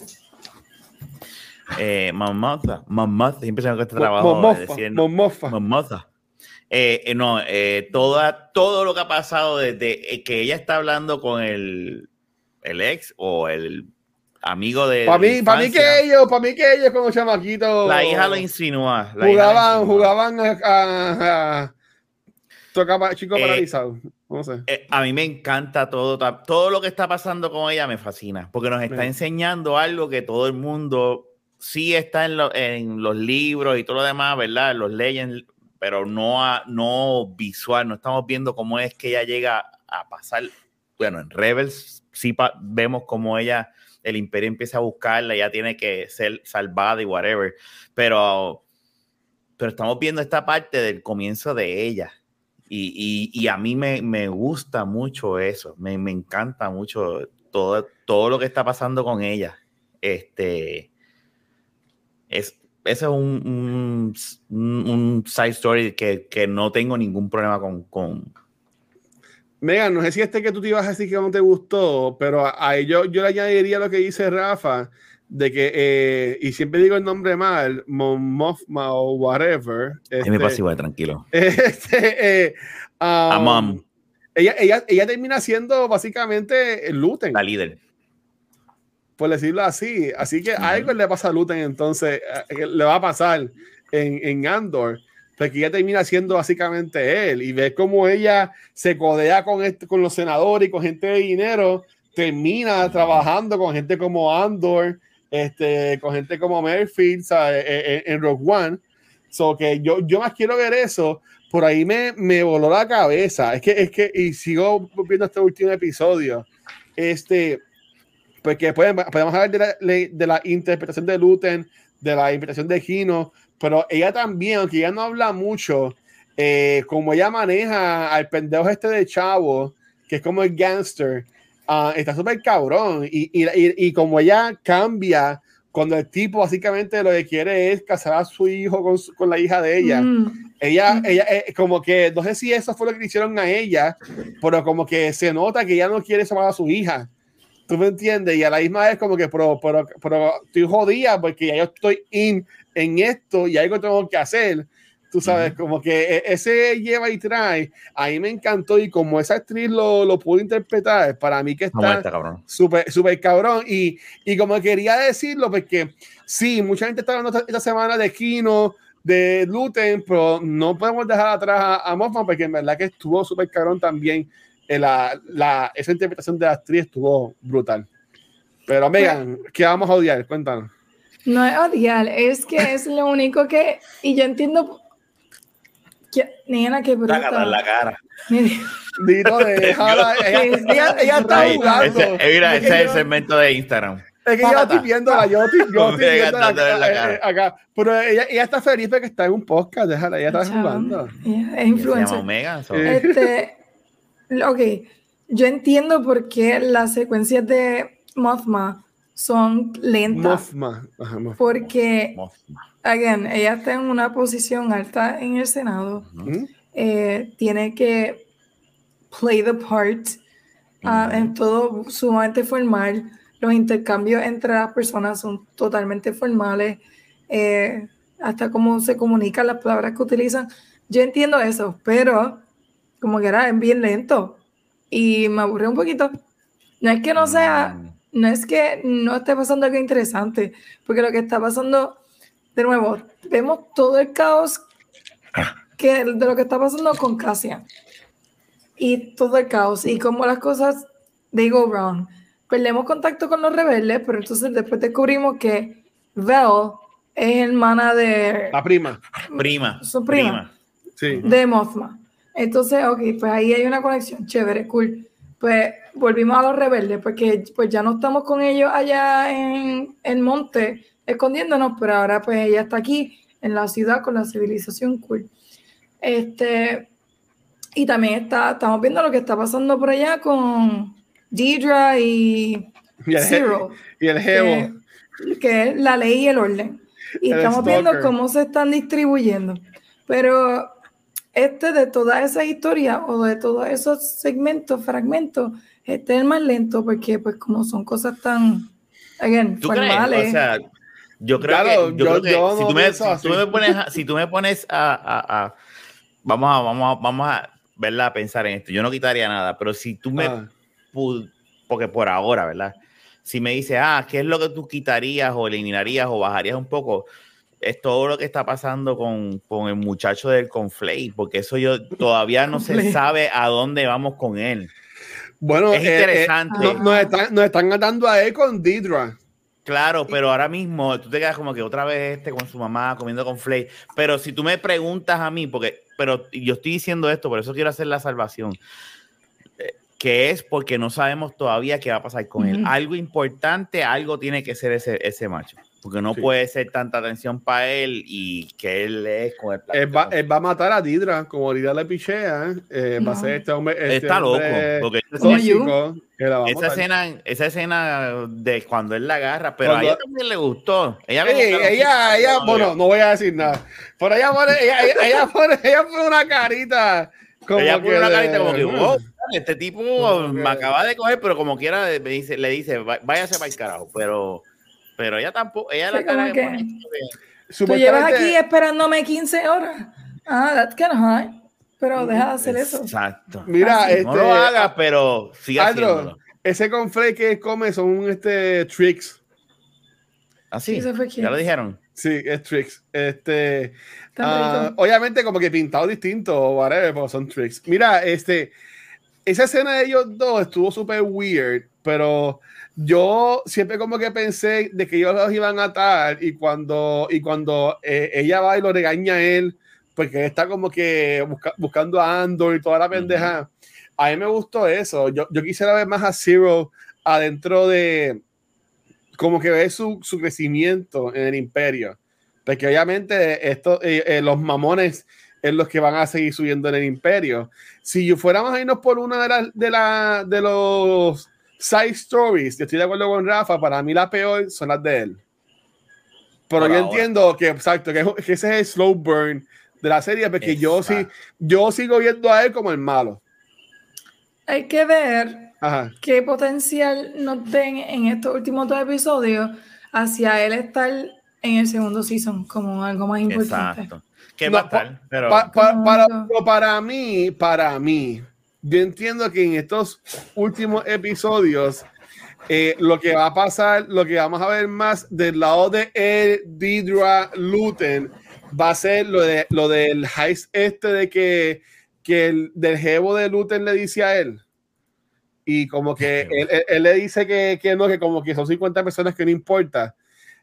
eh, Mamota, siempre se me este trabajo. Momofa. Eh, eh, no, eh, toda, todo lo que ha pasado desde eh, que ella está hablando con el, el ex o el amigo de. Para mí, para mí que ellos, para mí que ellos como chamaquitos. La hija lo insinúa. jugaban, jugaban a, tocaba chico eh, paralizado. No sé. Eh, a mí me encanta todo, todo lo que está pasando con ella me fascina, porque nos está enseñando algo que todo el mundo sí está en, en, los libros y todo lo demás, ¿verdad? Los leyes, pero no, a, no visual, no estamos viendo cómo es que ella llega a pasar. Bueno, en Rebels sí vemos cómo ella el imperio empieza a buscarla, ya tiene que ser salvada y whatever. Pero, pero estamos viendo esta parte del comienzo de ella. Y, y, a mí me, me, gusta mucho eso, me, me, encanta mucho todo, todo lo que está pasando con ella. Este, es, ese es un, un, un, side story que, que, no tengo ningún problema con, con, Megan, no sé si este que tú te ibas a decir que no te gustó, pero a, ello yo le añadiría lo que dice Rafa, de que, eh, y siempre digo el nombre mal, Momofma o whatever. Este, me pasa igual, tranquilo. Este, eh, a mom. Ella, ella, ella, termina siendo básicamente el Luten. La líder. Por decirlo así. Así que algo le pasa a Luten, entonces eh, le va a pasar en, en Andor porque ella termina siendo básicamente él y ves cómo ella se codea con, este, con los senadores y con gente de dinero, termina trabajando con gente como Andor, este, con gente como Merfield e, e, en, Rogue One. So que yo, yo más quiero ver eso. Por ahí me, me voló la cabeza. Es que, es que, y sigo viendo este último episodio. Este, porque podemos, podemos hablar de la, de la interpretación de Luten, de la interpretación de Gino, pero ella también, aunque ella no habla mucho, eh, como ella maneja al pendejo este de Chavo, que es como el gangster, uh, está súper cabrón. Y, y, y, como ella cambia cuando el tipo básicamente lo que quiere es casar a su hijo con, su- con la hija de ella. Mm. Ella, Mm. ella, eh, como que, no sé si eso fue lo que le hicieron a ella, pero como que se nota que ella no quiere llamar a su hija. ¿Tú me entiendes? Y a la misma vez como que, pero, pero, pero estoy jodida porque ya yo estoy in en esto y algo tengo que hacer. Tú sabes, como que e- ese lleva y trae, a mí me encantó y como esa actriz lo, lo pudo interpretar, para mí que ¿Cómo está súper, súper cabrón. Y, y como quería decirlo, porque sí, mucha gente está hablando esta, esta semana de Kino, de Luten, pero no podemos dejar atrás a, a Mothman, porque en verdad que estuvo súper cabrón también. Eh, la, la, esa interpretación de la actriz estuvo brutal. Pero Megan, ¿qué vamos a odiar? Cuéntanos. No es odiar, es que es lo único que. Y yo entiendo. Que, nena, qué bruta. En la cara. Mira, Dito, déjala, ella, ella, ella está Ahí, jugando. ese- eh, mira, ese es el segmento de Instagram. Es que yo estoy viéndola, yo estoy, yo estoy viéndola en la acá, cara. eh, acá. Pero ella, ella está feliz porque está en un podcast, déjala, ella está chava, jugando. es Se llama influencer. Omega. so- Eh. Este, ok, yo entiendo por qué las secuencias de Mothma son lentas. Mothma. Ajá, Mothma. Porque, Mothma. again, ella está en una posición alta en el Senado. ¿Mm? eh, tiene que play the part ah, Ujú. en todo sumamente formal. Los intercambios entre las personas son totalmente formales. eh, hasta cómo se comunican las palabras que utilizan. Yo entiendo eso, pero como que era bien lento y me aburrió un poquito. No es que no sea, Mm. no es que no esté pasando algo interesante, porque lo que está pasando, de nuevo, vemos todo el caos que, de lo que está pasando con Cassian. Y todo el caos y cómo las cosas, they go wrong. Perdemos contacto con los rebeldes, pero entonces después descubrimos que Vel es hermana de, La prima. Prima. Su prima. Sí. de Mothma. Entonces, ok, pues ahí hay una conexión, chévere, cool. Pues volvimos a los rebeldes, porque pues ya no estamos con ellos allá en el monte escondiéndonos, pero ahora pues ella está aquí en la ciudad con la civilización cool. Este, y también está, estamos viendo lo que está pasando por allá con Deidre y Y el, Zero y el jevo. que, que es la ley y el orden. Y El estamos viendo cómo se están distribuyendo. Pero este de todas esas historias o de todos esos segmentos, fragmentos, este es el más lento porque pues como son cosas tan, again, ¿Tú crees? formales. O sea, yo creo Claro, que, yo yo- creo que yo si, no tú me, si tú me pones, a, si tú me pones a, a- a- vamos a, vamos a, vamos a, ¿verdad? A pensar en esto. Yo no quitaría nada, pero si tú me, Ah, porque por ahora, ¿verdad? Si me dice, ah, ¿qué es lo que tú quitarías o eliminarías o bajarías un poco? Es todo lo que está pasando con, con el muchacho del conflate, porque eso yo todavía no se sabe a dónde vamos con él. bueno, Es eh, eh, interesante. no- nos, están, nos están atando a él con Deidre. Claro, pero ahora mismo tú te quedas como que otra vez este con su mamá comiendo con Flay. Pero si tú me preguntas a mí, porque, pero yo estoy diciendo esto, por eso quiero hacer la salvación, eh, que es porque no sabemos todavía qué va a pasar con él. Algo importante, algo tiene que ser ese, ese macho, porque no Sí. puede ser tanta atención para él y que él es con el Él va, él va a matar a Deidre, como Deidre le pichea. eh, Va a No. ser este hombre. Este Está loco, hombre a esa escena, esa escena de cuando él la agarra, pero Cuando- a ella también le gustó. Ella, Sí, ella, ella, no, bueno, no voy a decir nada. Pero ella pone, ella, ella, ella pone, ella pone una carita. Como ella pone que una de- carita como que, wow, este tipo Como me que- acaba de coger, pero como quiera me dice, le dice, "Va- váyase para el carajo, pero, pero ella tampoco, ella Sí, la cara que que- Tú llevas aquí esperándome 15 horas. Ah, that's kind of hard. Pero deja de hacer eso. Exacto. Mira, Así. este, No lo hagas, pero sigue Andro, haciéndolo. ese conflate que él come son este tricks. Así, fue ya lo dijeron. Sí, es tricks. Este, ah, rico. obviamente como que pintado distinto o whatever, pero son tricks. Mira, este, esa escena de ellos dos estuvo súper weird, pero yo siempre como que pensé de que ellos los iban a atar y cuando, y cuando eh, ella va y lo regaña a él, porque está como que busca- buscando a Andor y toda la pendeja. A mí me gustó eso. Yo, yo quisiera ver más a Zero adentro de como que ver su, su crecimiento en el imperio. Porque obviamente esto, eh, eh, los mamones es los que van a seguir subiendo en el imperio. Si yo fuéramos a irnos por una de, las de, la, de los side stories, yo estoy de acuerdo con Rafa, para mí la peor son las de él. Pero Por yo ahora. entiendo que, exacto, que, que ese es el slow burn de la serie, porque yo sí, yo sigo viendo a él como el malo. Hay que ver Ajá. qué potencial nos den en estos últimos dos episodios hacia él estar en el segundo season como algo más importante. Exacto. Que No, va a estar, pero Pa- pa- Como para, algo. pero para mí, para mí, yo entiendo que en estos últimos episodios, eh, lo que va a pasar, lo que vamos a ver más del lado de el Didra Luten, va a ser lo, de, lo del heist este de que, que el del jevo de Luten le dice a él. Y como que él, él- él le dice que, que no, que como que son 50 personas que no importa.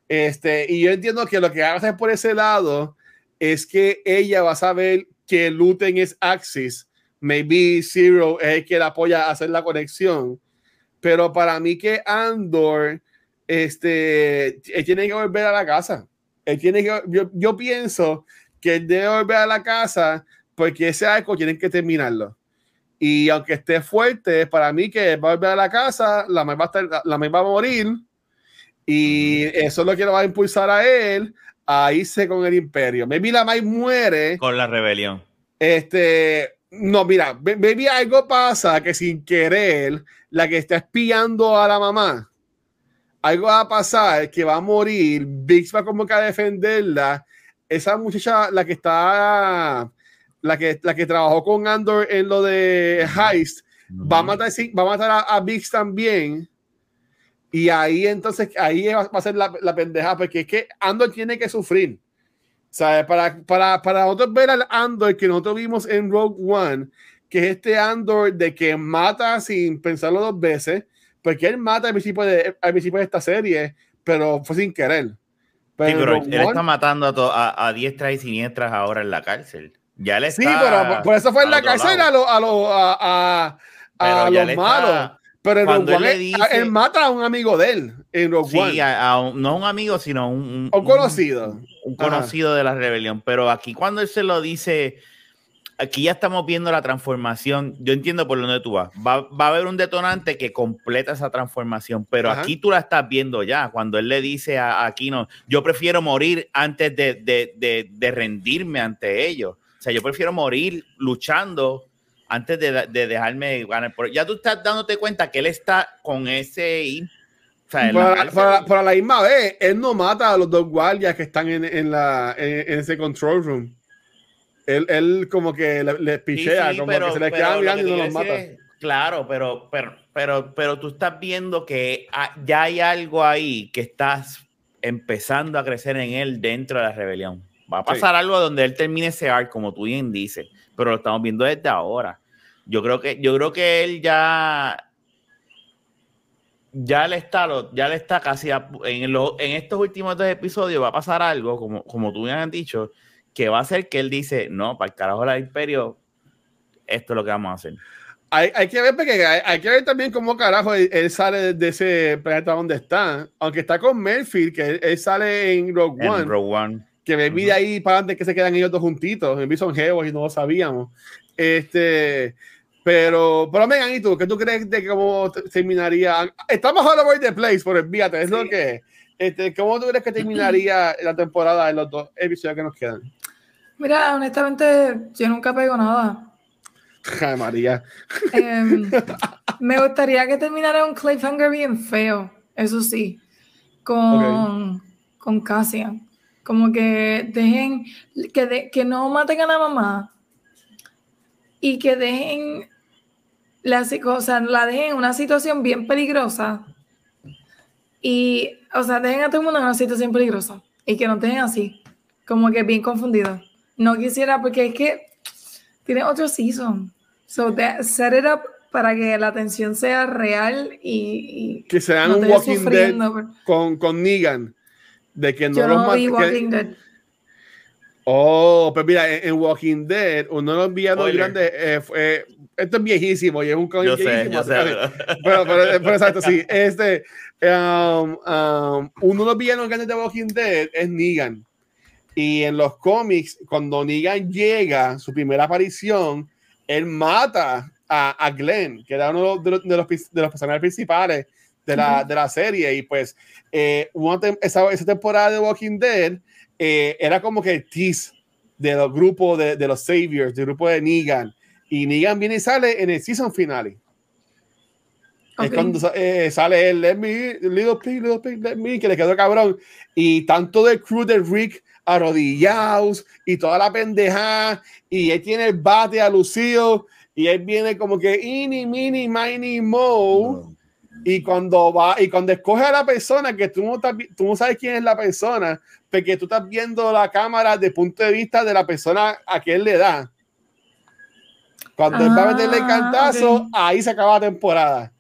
Este, y yo entiendo que lo que va a hacer por ese lado es que ella va a saber que Luten es Axis, maybe Zero es el que la apoya a hacer la conexión, pero para mí que Andor, este, él tiene que volver a la casa. Él tiene que, yo, yo pienso que él debe volver a la casa porque ese arco tienen que terminarlo. Y aunque esté fuerte, para mí que va a volver a la casa, la Mai va a, estar, la va a morir y eso es lo que lo va a impulsar a él a irse con el imperio. Maybe la Mai muere. con la rebelión. Este, no, mira, maybe algo pasa que sin querer, la que está espiando a la mamá, algo va a pasar que va a morir. Biggs va como que a defenderla. Esa muchacha, la que está, la que, la que trabajó con Andor en lo de Heist, va a matar, va a, matar a, a también. Y ahí entonces, ahí va va a ser la, la pendeja, porque es que Andor tiene que sufrir. ¿Sabes? Para, para, para nosotros ver al Andor que nosotros vimos en Rogue One, que es este Andor de que mata sin pensarlo dos veces, porque él mata al principio de, al principio de esta serie, pero fue sin querer. Pero Sí, pero él One- está matando a, to- a, a diestras y siniestras ahora en la cárcel. Ya le está. Sí, pero por- eso fue en la cárcel lado. a, lo- a, lo- a, a- a los está- malos. Pero en cuando Rogue él One, él, dice- él mata a un amigo de él en Rogue Sí, One. a, a un- no un amigo, sino un, un, Un conocido. un Ajá. conocido de la rebelión. Pero aquí cuando él se lo dice, aquí ya estamos viendo la transformación. Yo entiendo por dónde tú vas. Va, va a haber un detonante que completa esa transformación, pero Ajá. aquí tú la estás viendo ya. Cuando él le dice a, a Aquino, yo prefiero morir antes de, de- de- de rendirme ante ellos. O sea, yo prefiero morir luchando antes de, de dejarme ganar. Pero ya tú estás dándote cuenta que él está con ese... O sea, Para, para- para la misma vez, él no mata a los dos guardias que están en, en la, en, en ese control room. Él, él como que le, le Sí, pichea, sí, como pero- que se le pero queda mirando que y no los mata. es- claro, pero, pero, pero, pero tú estás viendo que ya hay algo ahí que estás empezando a crecer en él dentro de la rebelión. Va a Sí. pasar algo donde él termine ese arc, como tú bien dices, pero lo estamos viendo desde ahora. Yo creo que, yo creo que él ya ya le está, ya le está casi a- en, lo- en estos últimos dos episodios va a pasar algo, como, como tú bien has dicho, que va a ser que él dice, no, para el carajo del imperio, esto es lo que vamos a hacer. Hay, hay que ver, porque hay, hay que ver también cómo carajo él, él sale de ese planeta donde está. Aunque está con Melfield, que él, él sale en Rogue En One, Rogue One. Que me vi de ahí para adelante que se quedan ellos dos juntitos. En son geos y no lo sabíamos. Este, pero, pero Megan, ¿y tú? ¿Qué tú crees de cómo te- terminaría? Estamos all over the place, por envíate, es lo Sí. que es. Este, ¿Cómo tú crees que terminaría la temporada en los dos episodios que nos quedan? Mira, honestamente, yo nunca pego nada. Ay, María. Em, me gustaría que terminara un cliffhanger bien feo, eso sí, con, con Cassian. Como que dejen, que, de- que no maten a la mamá y que dejen la, o sea, la dejen en una situación bien peligrosa y, o sea, dejen a todo el mundo en una situación peligrosa y que no dejen así, como que bien confundido. No quisiera, porque es que tiene otro season. So set it up para que la tensión sea real y, y Que se dan no un Walking Dead con, con Negan. De que no Yo los no vi mate- que- Walking Dead. Oh, pues mira, en, en Walking Dead, uno de los villanos grandes, eh, fue- esto es viejísimo y es un cómic Yo sé, viejísimo. yo sé. Pero, pero, pero exacto, sí. Este, um, um, uno de los villanos grandes de Walking Dead es Negan. Y en los cómics, cuando Negan llega, su primera aparición, él mata a, a Glenn, que era uno de los, de los, de los personajes principales de la, de la serie. Y pues, eh, esa, esa, temporada de Walking Dead eh, era como que el tease de los grupos de, de, los Saviors, del grupo de Negan. Y Negan viene y sale en el season finale. Es cuando eh, sale el Let Me, Little Pig, Little Pig, Let Me, que le quedó cabrón. Y tanto del crew de Rick arrodillados y toda la pendeja. Y él tiene el bate a Lucio. Y él viene como que ini, mini, mini, mo. Y cuando va, y cuando escoge a la persona que tú no, tú no sabes quién es la persona, porque tú estás viendo la cámara de punto de vista de la persona a quien le da. Cuando él va a meterle el ah, cantazo, ahí se acaba la temporada.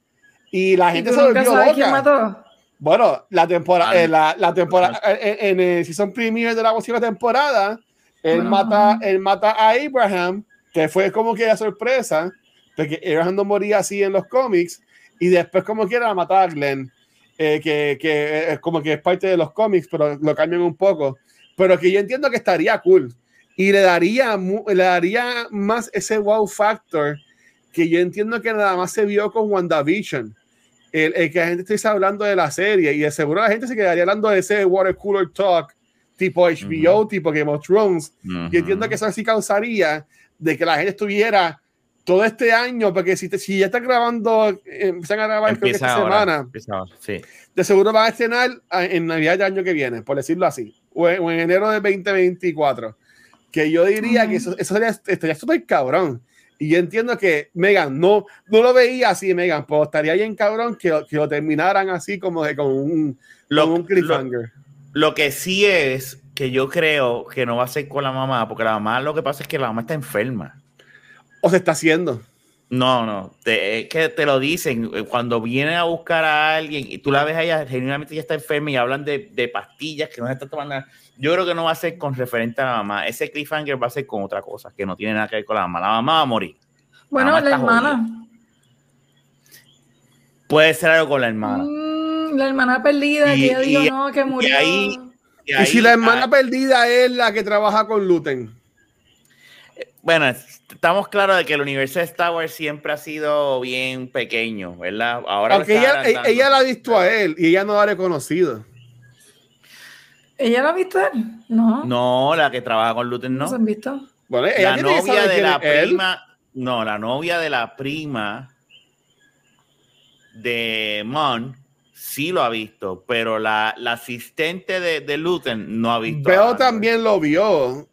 Y la gente se volvió loca. Quién mató? Bueno, la temporada, eh, la, la, temporada, eh, eh, en, el season premier de la próxima temporada, él mata, él mata a Abraham, que fue como que la sorpresa, porque Abraham no moría así en los cómics, y después como quiera matar a Glenn, que, que es como que es parte de los cómics, pero lo cambian un poco. Pero que yo entiendo que estaría cool y le daría, le daría más ese wow factor que yo entiendo que nada más se vio con WandaVision. El, el que la gente esté hablando de la serie y de seguro la gente se quedaría hablando de ese water cooler talk tipo HBO, tipo Game of Thrones. Y entiendo que eso sí causaría de que la gente estuviera todo este año, porque si, si ya está grabando, eh, empiezan a grabar creo que esta semana, sí. de seguro van a estrenar en Navidad del año que viene, por decirlo así, o en, enero de 2024. Que yo diría que eso, eso sería, estaría súper cabrón. Y yo entiendo que Megan no, no lo veía así, Megan, pero estaría bien cabrón que, que lo terminaran así como de con un, lo, un cliffhanger. Lo, lo, que sí es que yo creo que no va a ser con la mamá, porque la mamá lo que pasa es que la mamá está enferma. ¿O se está haciendo? No, no, es que te lo dicen eh, cuando vienen a buscar a alguien y tú la ves a ella, genuinamente ya está enferma y hablan de, de pastillas que no se está tomando. Yo creo que no va a ser con referente a la mamá. Ese cliffhanger va a ser con otra cosa que no tiene nada que ver con la mamá. La mamá va a morir. Bueno, la, hermana. Puede ser algo con la hermana. Mm, la hermana perdida, y, que ella dijo no, que murió. Y, y si la hermana perdida es la que trabaja con Luten. Bueno, estamos claros de que el universo de Star Wars siempre ha sido bien pequeño, ¿verdad? Ahora Aunque ella, ella, la ha visto a él y ella no la ha reconocido. ¿Ella la ha visto a él? No. No, la que trabaja con Luten no. ¿No se han visto? Bueno, la novia de la prima, no, la novia de la prima de Mon sí lo ha visto, pero la, la asistente de, de Luten no ha visto. Pero también lo vio.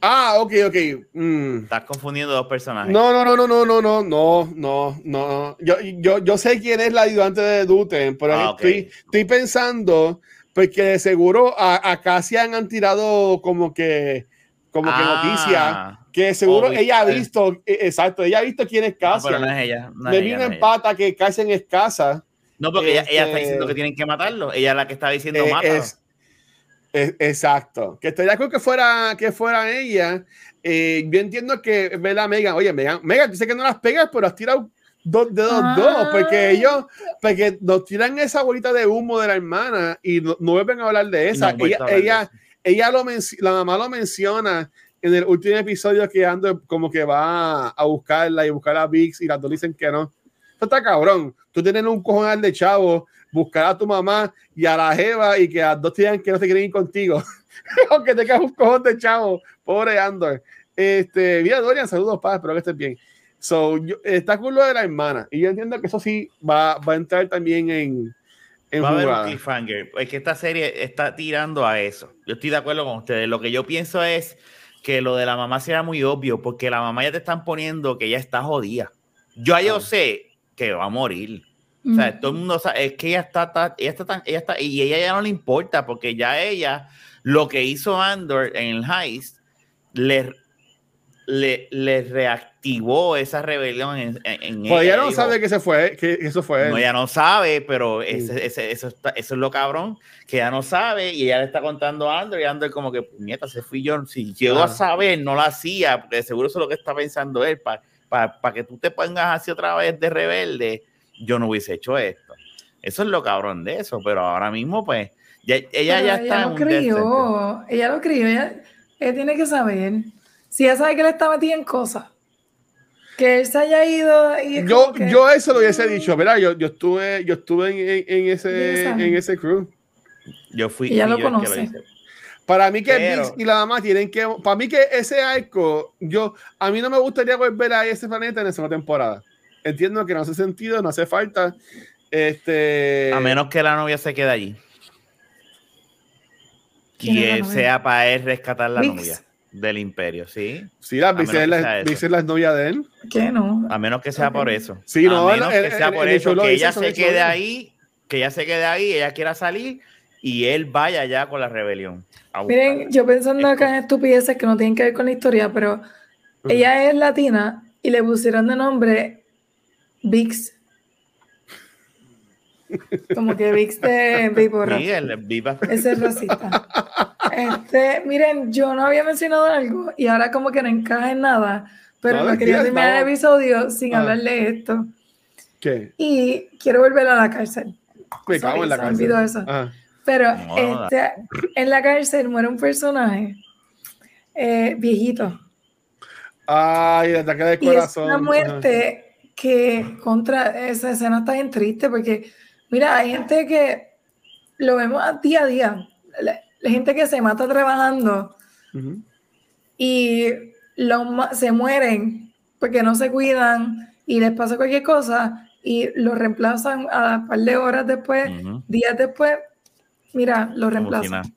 Ah, ok, ok. Mm. Estás confundiendo dos personajes. No, no, no, no, no, no, no, no, no, no. Yo, yo, yo sé quién es la ayudante de Duten, pero ah, estoy, estoy pensando, porque de seguro a, a Cassian han tirado como que, como que ah, noticia, que seguro ella ha visto, e, exacto, ella ha visto quién es Cassian. No, pero no es ella. No Me vino en pata que Cassian es casa. No, porque ella, ella, está diciendo este, que tienen que matarlo. Ella es la que está diciendo eh, mátalo. Es, exacto. Que estoy de acuerdo que fuera, que fuera ella. Eh, yo entiendo que ve la Megan, oye, Megan, Megan, dice que no las pegas, pero has tirado dos de dos, dos, porque ah. ellos, porque nos tiran esa bolita de humo de la hermana y no, vuelven a hablar de esa. ella, ella, ella lo la mamá lo menciona en el último episodio que ando como que va a buscarla y buscar a Vix y las dos dicen que no. Esto está cabrón. Tú tienes un cojonal de chavo buscar a tu mamá y a la Jeva y que a dos digan que no se quieren ir contigo. Aunque te un cojón de chavo. Pobre Andor. Este, mira, Dorian, saludos, padre, espero que estés bien. So, está con lo de la hermana. Y yo entiendo que eso sí va, va a entrar también en. en va a haber un cliffhanger. Es que esta serie está tirando a eso. Yo estoy de acuerdo con ustedes. Lo que yo pienso es que lo de la mamá será muy obvio, porque la mamá ya te están poniendo que ella está jodida. Yo yo sé que va a morir. O sea, todo el mundo sabe, es que ella está, ella está tan, ella está, y ella ya no le importa, porque ya ella, lo que hizo Andor en el Heist, le, le, le reactivó esa rebelión en, en pues ella. no sabe que se fue, que eso fue él. No, ella no sabe, pero ese, ese, eso, está, eso es lo cabrón, que ella no sabe, y ella le está contando a Andor, y Andor como que, nieta, se fui yo, si llegó a saber, no lo hacía, porque seguro eso es lo que está pensando él, para para que tú te pongas así otra vez de rebelde, yo no hubiese hecho esto. Eso es lo cabrón de eso, pero ahora mismo, pues, ella ya está. Lo crió, ella lo crió, ella, tiene que saber. Si ella sabe que le está metida en cosas. Que él se haya ido y es Yo, que- yo eso lo hubiese dicho, ¿verdad? Yo, yo estuve, yo estuve en, en- en ese, en ese crew. Yo fui. Ella lo que conoce. Para mí que Pero- y la mamá tienen que, para mí que ese arco, yo, a mí no me gustaría volver a ese planeta en la segunda temporada. Entiendo que no hace sentido, no hace falta. Este, A menos que la novia se quede allí. ¿Quién Y él sea para él rescatar la novia del imperio, ¿sí? sí, la que la, sea eso. Biggs es la novia de él. que no. A menos que sea por eso. Sí, a no, menos el- que sea el- por el eso, que dice, ella se quede de- ahí, que ella se quede ahí, ella quiera salir y él vaya ya con la rebelión. Miren, yo pensando acá en estupideces que no tienen que ver con la historia, pero ella es latina y le pusieron de nombre Vix. Como que Vix de Vapor Sí, el viva. Ese es racista. Este, miren, yo no había mencionado algo y ahora como que no encaja en nada, pero No, no, quería terminar el episodio sin Ah. hablar de esto. ¿Qué? Y quiero volver a la cárcel. Me Sorry, cago en la cárcel. eso. Ajá. Pero este, en la cárcel muere un personaje eh, viejito. Ay, el ataque de Y es corazón. una muerte que contra esa escena está bien triste porque, mira, hay gente que lo vemos día a día. La, la gente que se mata trabajando y lo ma- se mueren porque no se cuidan y les pasa cualquier cosa y lo reemplazan a un par de horas después, días después, mira, lo Como si reemplazan.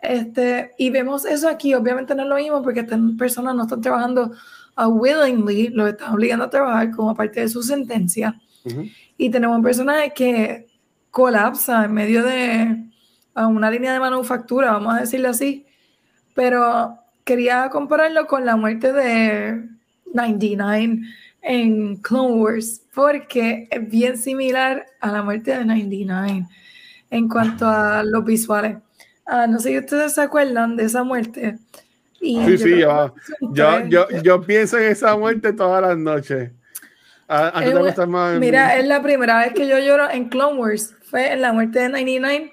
Este, y vemos eso aquí, obviamente no es lo mismo porque estas personas no están trabajando uh, willingly, lo están obligando a trabajar como parte de su sentencia. Y tenemos un personaje que colapsa en medio de una línea de manufactura, vamos a decirlo así. Pero quería compararlo con la muerte de 99 en Clone Wars, porque es bien similar a la muerte de 99 en cuanto a los visuales. Ah, no sé si ustedes se acuerdan de esa muerte. Y Sí, yo sí, yo, yo, yo, yo pienso en esa muerte todas las noches. ¿A, a más? Mira, es la primera vez que yo lloro en Clone Wars. Fue en la muerte de 99.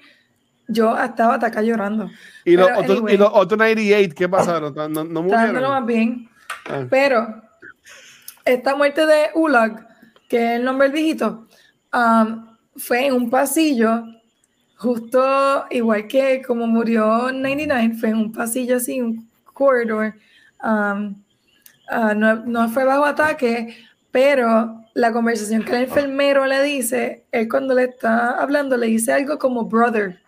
Yo estaba hasta acá llorando. y, los otros, anyway. y los otros 98, ¿qué pasaron? ¿No, no, murieron? más bien. Ah. Pero esta muerte de Ulag, que es el nombre del viejito, um, fue en un pasillo, justo igual que como murió 99, fue en un pasillo así, un corridor. um, ah, no, no fue bajo ataque, pero la conversación que el enfermero le dice, él cuando le está hablando le dice algo como brother.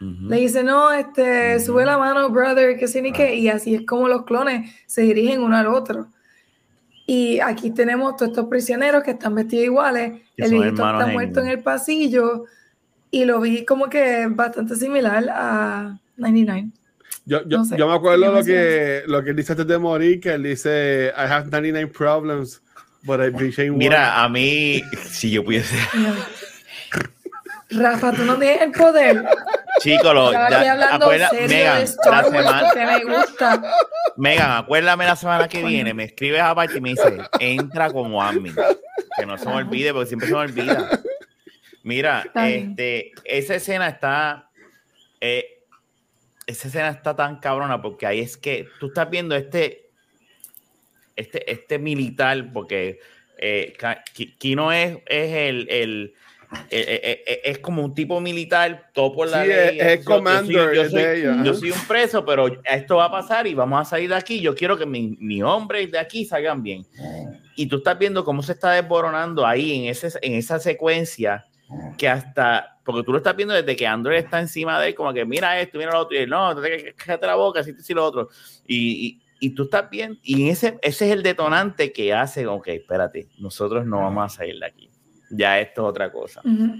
Le dice, no, este, sube la mano, brother, que sí ni qué. Y así es como los clones se dirigen uno al otro. Y aquí tenemos todos estos prisioneros que están vestidos iguales. Que el viejito está en- muerto en el pasillo. Y lo vi como que bastante similar a 99. Yo, yo, No sé, yo me acuerdo yo lo que, lo que él dice antes de morir, que él dice, I have 99 problems, but I appreciate one". Mira, a mí, si yo pudiese. Rafa, tú no tienes el poder. Chico, lo, ya- hablando acuerda- serio Megan, de Star la Wars semana, que me gusta. Megan, acuérdame la semana que viene, me escribes aparte y me dice, entra como admin. Que no se me olvide, porque siempre se me olvida. Mira, este, esa escena está. eh, esa escena está tan cabrona porque ahí es que tú estás viendo este. Este, este militar, porque eh, Kino es, es el. el eh, eh, eh, es como un tipo militar, todo por la Sí, ley. es- es Yo- yo soy- yo de soy- yo soy un preso, pero esto va a pasar y vamos a salir de aquí. Yo quiero que mi, mi hombre de aquí salgan bien. Y tú estás viendo cómo se está desboronando ahí en, ese, en esa secuencia que hasta, porque tú lo estás viendo desde que Android está encima de él, como que mira esto, mira lo otro, y él, no, cállate la boca, así, así lo otro. Y, y, y tú estás bien, y ese, ese es el detonante que hace, ok, espérate, nosotros no vamos a salir de aquí. Ya esto es otra cosa. Ujú.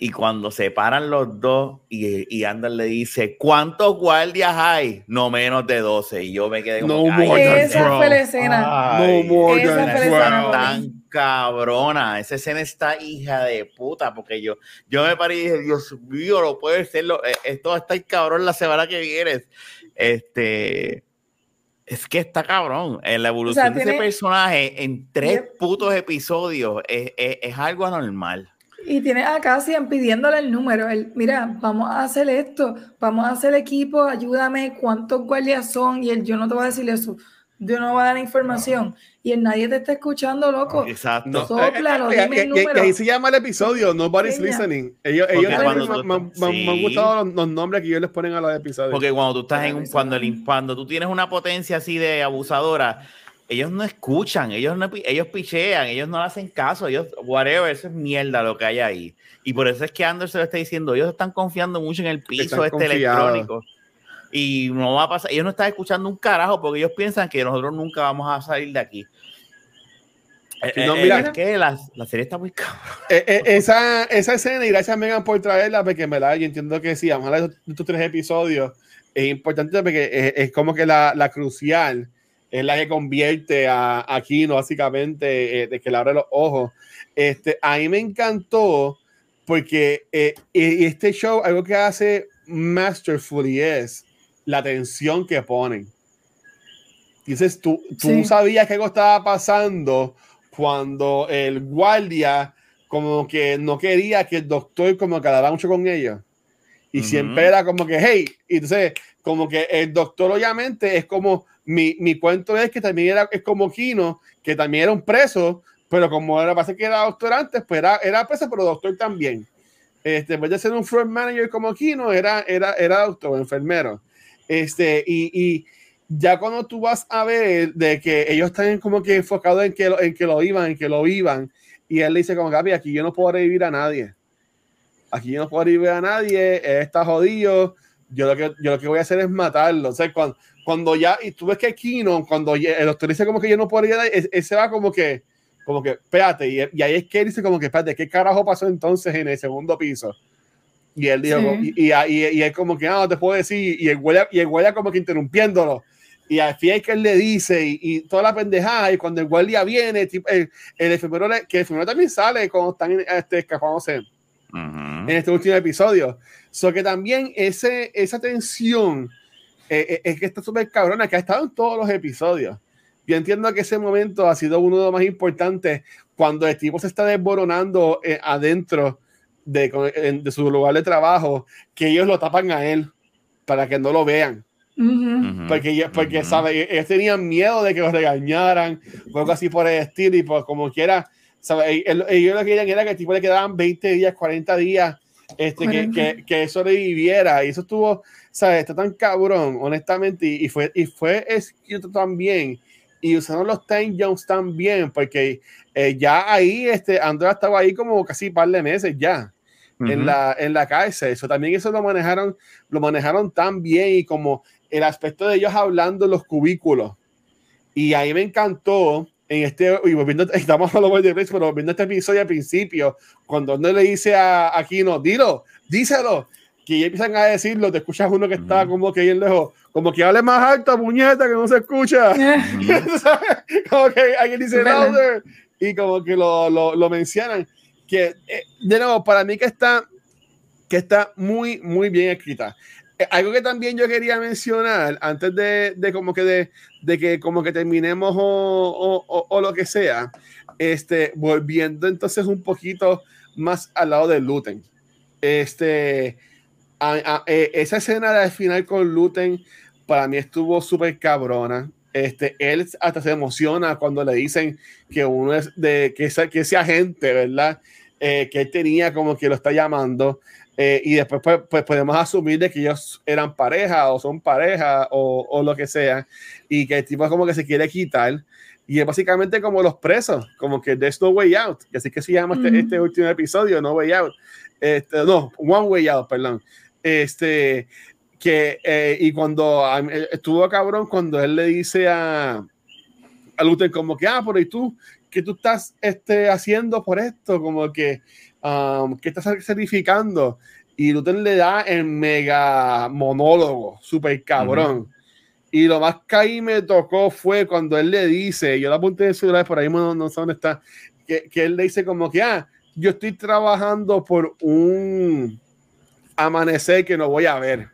Y cuando se paran los dos y, y Ander le dice, ¿cuántos guardias hay? No menos de 12. Y yo me quedé como, No "Ay, more than Esa fue la escena. ay, No more Esa than fue la esa escena escena, 12. tan cabrona. Esa escena está hija de puta, porque yo, yo me paré y dije, Dios mío, lo puede ser, lo- eh, esto va a estar cabrón la semana que viene. Este, es que está cabrón. En la evolución de ese tiene- personaje en tres Yep. putos episodios es, es- es algo anormal. Y tienes a Cassian pidiéndole el número. Él, mira, vamos a hacer esto, vamos a hacer equipo, ayúdame, cuántos guardias son. Y él, yo no te voy a decir eso. Yo no voy a dar información y el nadie te está escuchando, loco. Exacto. No. Sóplalo, Eh, eh, dime el eh, número. ahí se llama el episodio, Nobody's. Listening. Ellos, ellos me, tú- me- me- me han sí. gustado los, los nombres que ellos les ponen a los episodios. Porque cuando tú estás en un, cuando, el, cuando tú tienes una potencia así de abusadora, ellos no escuchan, ellos no ellos pichean, ellos no le hacen caso, ellos, whatever, eso es mierda lo que hay ahí. Y por eso es que Anderson lo está diciendo, ellos están confiando mucho en el piso Están este confiados. electrónico. Y no va a pasar, ellos no están escuchando un carajo porque ellos piensan que nosotros nunca vamos a salir de aquí. Eh, Sí, no, eh, mira. es que la, la serie está muy cabrón. Eh, eh, esa, esa escena, y gracias Megan por traerla, porque en verdad yo entiendo que sí, vamos a hablar de estos tres episodios, es importante porque es, es como que la, la crucial es la que convierte a, a Kino básicamente, eh, de que le abre los ojos. Este, a mí me encantó porque eh, este show, algo que hace masterfully es la tensión que ponen. Dices, tú, tú Sí. sabías que algo estaba pasando cuando el guardia como que no quería que el doctor como que hablara mucho con ellos. Y Ujú. siempre era como que, hey, y entonces como que el doctor obviamente es como, mi, mi cuento es que también era, es como Kino, que también era un preso, pero como era, pasa que era doctor antes, pues era, era preso, pero doctor también. Este, en vez de ser un floor manager como Kino, era, era, era doctor, enfermero. Este, y, y ya cuando tú vas a ver de que ellos están como que enfocados en que, lo- en que lo iban, en que lo vivan, y él le dice como, Gaby, aquí yo no puedo revivir a nadie. Aquí yo no puedo revivir a nadie, está jodido, yo lo que, yo lo que voy a hacer es matarlo. O sea, cuando, ya, y tú ves que Kino, cuando el doctor dice como que yo no puedo revivir a nadie, él, él se va como que, como que, espérate, y, y ahí es que él dice como que, espérate, ¿qué carajo pasó entonces en el segundo piso? Y él dijo, Sí. y, y, y, y él como que, ah, no te puedo decir, y el güey, y el güey como que interrumpiéndolo. Y al fin es que él le dice, y, y toda la pendejada, y cuando el guardia viene, tipo, el, el enfermero, le- que el enfermero también sale cuando están en- este, escapándose Ujú. en este último episodio. So que también ese, esa tensión eh, eh, es que está súper cabrona, que ha estado en todos los episodios. Yo entiendo que ese momento ha sido uno de los más importantes cuando el tipo se está desboronando eh, adentro de, de su lugar de trabajo, que ellos lo tapan a él para que no lo vean. Porque, ellos- porque. ¿sabe? ellos tenían miedo de que los regañaran o algo así por el estilo y pues como quiera, ¿sabe? Ellos, lo que querían era que el tipo le quedaban 20 días, 40 días, este, que, 40. que, que sobreviviera y eso estuvo, ¿sabes? Está tan cabrón, honestamente, y, y fue, y fue escrito también y usaron los time jumps también porque eh, ya ahí, este, Andrea estaba ahí como casi un par de meses ya en, la, en la cárcel. Eso también eso lo manejaron, lo manejaron tan bien y como el aspecto de ellos hablando en los cubículos. Y ahí me encantó en este, y volviendo, estamos hablando de Place, pero volviendo a este episodio al principio, cuando uno le dice a Aquino, dilo, díselo, que ya empiezan a decirlo, te escuchas uno que está como que bien lejos, como que hable más alto, puñeta, que no se escucha. Como que alguien dice louder y como que lo, lo, lo mencionan que eh, de nuevo para mí que está que está muy muy bien escrita Eh, algo que también yo quería mencionar antes de, de como que de, de que como que terminemos o, o, o- lo que sea este volviendo entonces un poquito más al lado de Luten este a- a- eh, esa escena del final con Luten para mí estuvo súper cabrona. Este, él hasta se emociona cuando le dicen que uno es de que ese, que ese agente, ¿verdad? Eh, que él tenía como que lo está llamando. eh, y después pues, pues podemos asumir de que ellos eran pareja o son pareja o, o lo que sea. Y que el tipo como que se quiere quitar. Y es básicamente como los presos, como que there's no way out. Que así que se llama este, Ujú. este último episodio, No Way Out. Este, no, One Way Out, perdón. Este, que, eh, y cuando eh, estuvo cabrón, cuando él le dice a, a Luther como que, ah, pero ¿y tú? ¿Qué tú estás este, haciendo por esto? Como que, um, ¿qué estás sacrificando? Y Luther le da el mega monólogo, súper cabrón. Y lo más que ahí me tocó fue cuando él le dice, yo la apunté el celular, por ahí no, no sé dónde está, que, que él le dice como que, ah, yo estoy trabajando por un amanecer que no voy a ver.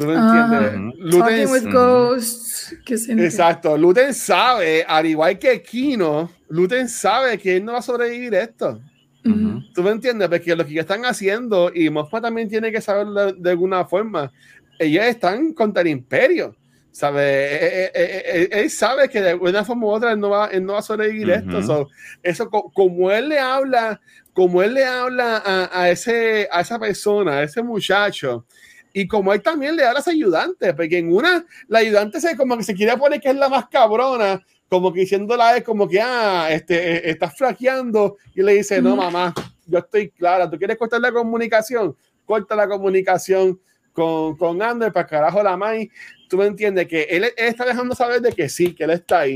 ¿Tú Ah, entiendes? Luten- Talking with ghosts. Exacto, Luten sabe, al igual que Kino, Luten sabe que él no va a sobrevivir esto. Ujú. ¿Tú me entiendes? Porque lo que están haciendo, y Mothma también tiene que saberlo de, de alguna forma, ellos están contra el imperio. ¿Sabe? Eh, eh, eh, él, sabe que de una forma u otra él no va, él no va a sobrevivir esto. eso, como él le habla, como él le habla a, a, ese, a esa persona, a ese muchacho, y como él también le habla a ese ayudante, porque en una, la ayudante se como que se quiere poner que es la más cabrona, como que diciéndola es como que, ah, este, estás flaqueando, y le dice, no, mamá, yo estoy clara, tú quieres cortar la comunicación, corta la comunicación con, con Ander para carajo la Mai tú me entiendes que él, está dejando saber de que sí, que él está ahí.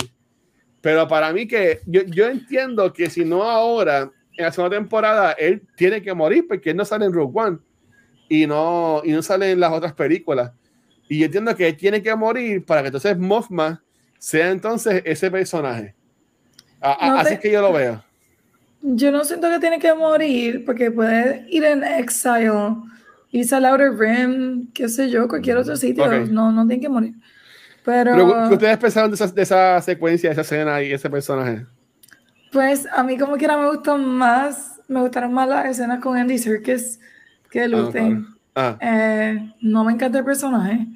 Pero para mí que yo, yo entiendo que si no ahora, en la segunda temporada, él tiene que morir porque él no sale en Rogue One y no, y no sale en las otras películas. Y yo entiendo que él tiene que morir para que entonces Mothma sea entonces ese personaje. así es que yo lo veo. Yo no siento que tiene que morir porque puede ir en exile irse al Outer Rim, qué sé yo, cualquier otro sitio, no, no tiene que morir. Pero, ¿qué ustedes pensaron de esa, de esa secuencia, de esa escena y ese personaje? Pues a mí como quiera me gustó más, me gustaron más las escenas con Andy Serkis que Luthen. Ah, ah. eh, no me encanta el personaje.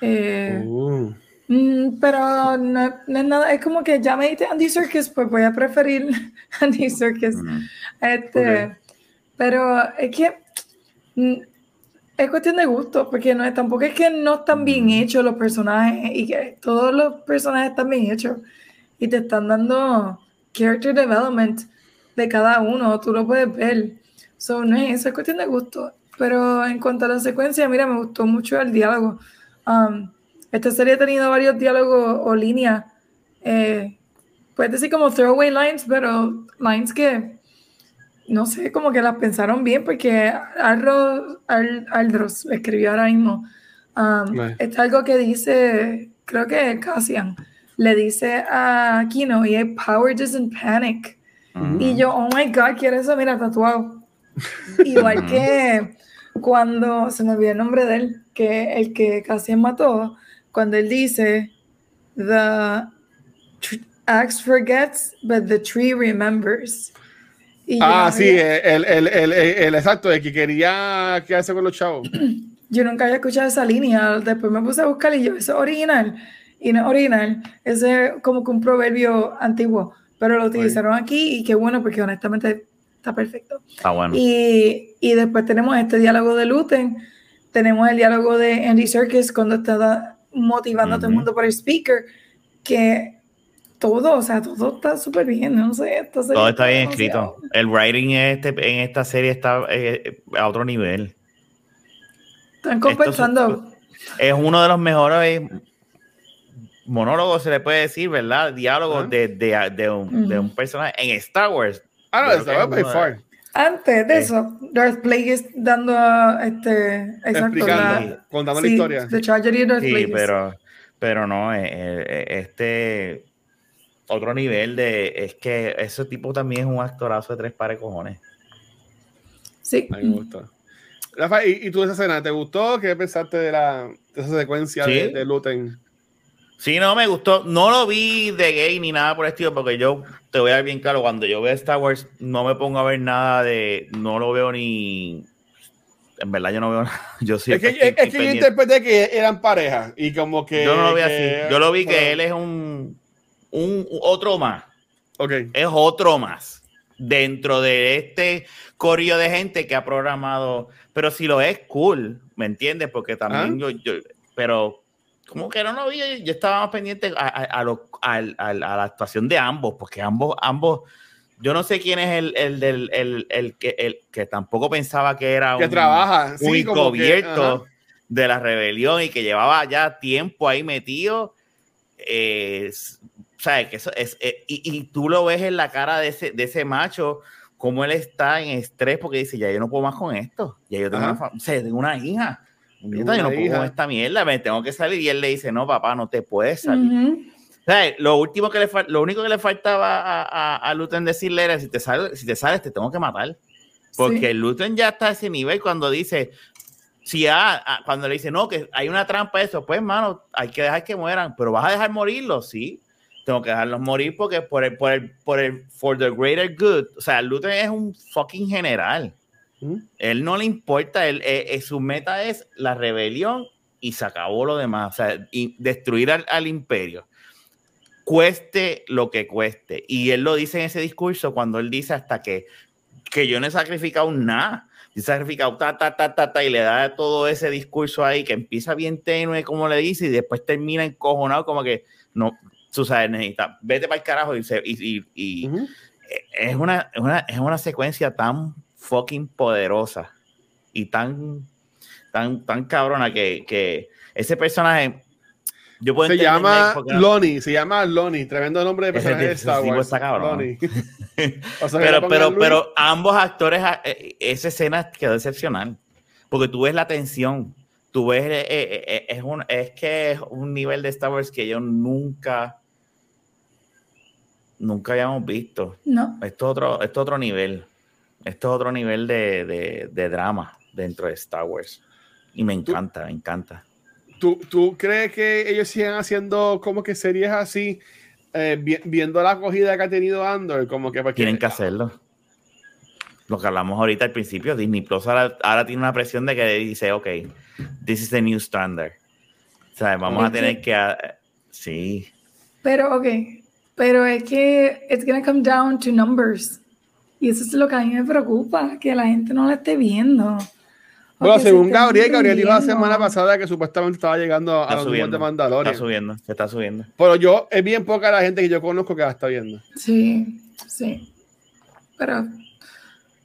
Eh, uh. mm, pero no, es nada, es como que ya me diste Andy Serkis, pues voy a preferir Andy Serkis. este, Pero es que mm, es cuestión de gusto, porque no, tampoco es que no están bien hechos los personajes y que todos los personajes están bien hechos y te están dando character development de cada uno, tú lo puedes ver. So, no es eso, es cuestión de gusto. Pero en cuanto a la secuencia, mira, me gustó mucho el diálogo. Um, esta serie ha tenido varios diálogos o líneas, eh, puedes decir como throwaway lines, pero lines que no sé, como que las pensaron bien, porque Aldros, Aldros escribió ahora mismo. Um, es algo que dice, creo que Cassian, le dice a Kino, y es Power doesn't panic. Y yo, oh my god, quiero eso, mira, tatuado. Igual que cuando, se me olvidó el nombre de él, que el que Cassian mató, cuando él dice, the axe forgets, but the tree remembers ah, sí, el, el, el, el, exacto, el que quería quedarse con los chavos. Yo nunca había escuchado esa línea, después me puse a buscar y yo, eso es original, y no es original, ese es como que un proverbio antiguo, pero lo utilizaron aquí y qué bueno, porque honestamente está perfecto. Está bueno. Y, y después tenemos este diálogo de Luten, tenemos el diálogo de Andy Serkis cuando está motivando a todo el mundo por el speaker, que todo, o sea, todo está súper bien, no sé. todo está bien escrito. El writing en, este, en esta serie está eh, a otro nivel. Están compensando. Es uno de los mejores monólogos, se le puede decir, ¿verdad? Diálogos de, de, de, un, de, un, personaje en Star Wars. Ah, no, by far. Antes de eso, Darth Plagueis dando este exacto la, contando la historia. De Charger y Darth sí, pero pero no, eh, eh, este otro nivel de. Es que ese tipo también es un actorazo de tres pares cojones. Sí. A mí me gustó. Rafa, ¿y, ¿y, tú esa escena? ¿Te gustó? ¿Qué pensaste de, la, de esa secuencia de, de Luten? Sí, no, me gustó. No lo vi de gay ni nada por el estilo, porque yo te voy a dar bien claro, cuando yo veo Star Wars, no me pongo a ver nada de. No lo veo ni. En verdad, yo no veo nada. Yo sí. Es que, es, que yo interpreté que eran pareja y como que. Yo no lo vi así. Yo lo vi que él es un un otro más. Okay. Es otro más dentro de este corrillo de gente que ha programado. Pero si lo es, cool, ¿me entiendes? Porque también ah. yo, pero como que no lo vi, yo estaba más pendiente a, a, a, la actuación de ambos, porque ambos, ambos, yo no sé quién es el, el, el, el, el que, el, que tampoco pensaba que era que un, trabaja, un encubierto de la rebelión y que llevaba ya tiempo ahí metido. Eh, sea, que eso es, eh, y, y, tú lo ves en la cara de ese, de ese macho, como él está en estrés porque dice, ya yo no puedo más con esto, ya yo tengo, una, o sea, tengo una hija, yo no puedo con esta mierda, me tengo que salir y él le dice, no, papá, no te puedes salir. o sea, lo, último que le lo único que le faltaba a, a, a Luten decirle era, si te, sales, si te sales, te tengo que matar. Porque sí. Luten ya está a ese nivel cuando dice, si a, cuando le dice, no, que hay una trampa eso, pues, hermano, hay que dejar que mueran, pero vas a dejar morirlos, sí tengo que dejarlos morir porque por el, por el, por el, for the greater good, o sea, Luther es un fucking general. ¿Mm? Él no le importa, él, eh, eh, su meta es la rebelión y se acabó lo demás. O sea, y destruir al, al imperio cueste lo que cueste. Y él lo dice en ese discurso cuando él dice hasta que, que yo no he sacrificado nada. Yo he sacrificado ta, ta, ta, ta, ta, y le da todo ese discurso ahí que empieza bien tenue, como le dice, y después termina encojonado, como que no, tú sabes, necesita, vete para el carajo y, se, y, y, y Ujú. es, una, es, una, es una secuencia tan fucking poderosa y tan, tan, tan cabrona que, que ese personaje, yo puedo Se llama Lonnie, se llama Lonnie, tremendo nombre de personaje de Star Wars. está cabrón. Lonnie. O sea, que pero, pero, pero ambos actores, eh, esa escena quedó excepcional. Porque tú ves la tensión, tú ves, eh, eh, es, un, es que es un nivel de Star Wars que yo nunca, nunca habíamos visto. No. Esto es otro, esto es otro nivel. Esto es otro nivel de, de, de drama dentro de Star Wars. Y me encanta, me encanta. ¿Tú, ¿Tú crees que ellos sigan haciendo como que series así, eh, vi- viendo la acogida que ha tenido Andor? Como que Tienen que hacerlo. Lo que hablamos ahorita al principio, Disney Plus ahora, ahora tiene una presión de que dice, ok, this is the new standard. O sea, vamos a tener que... ah, sí, Pero, ok. Pero es que it's gonna come down to numbers. Y eso es lo que a mí me preocupa, que la gente no la esté viendo. Bueno, se según Gabriel, Gabriel dijo la semana pasada que supuestamente estaba llegando a está los números de subiendo. Está Mandalorian. subiendo, se está subiendo. Pero yo, es bien poca la gente que yo conozco que la está viendo. Sí, sí. Pero,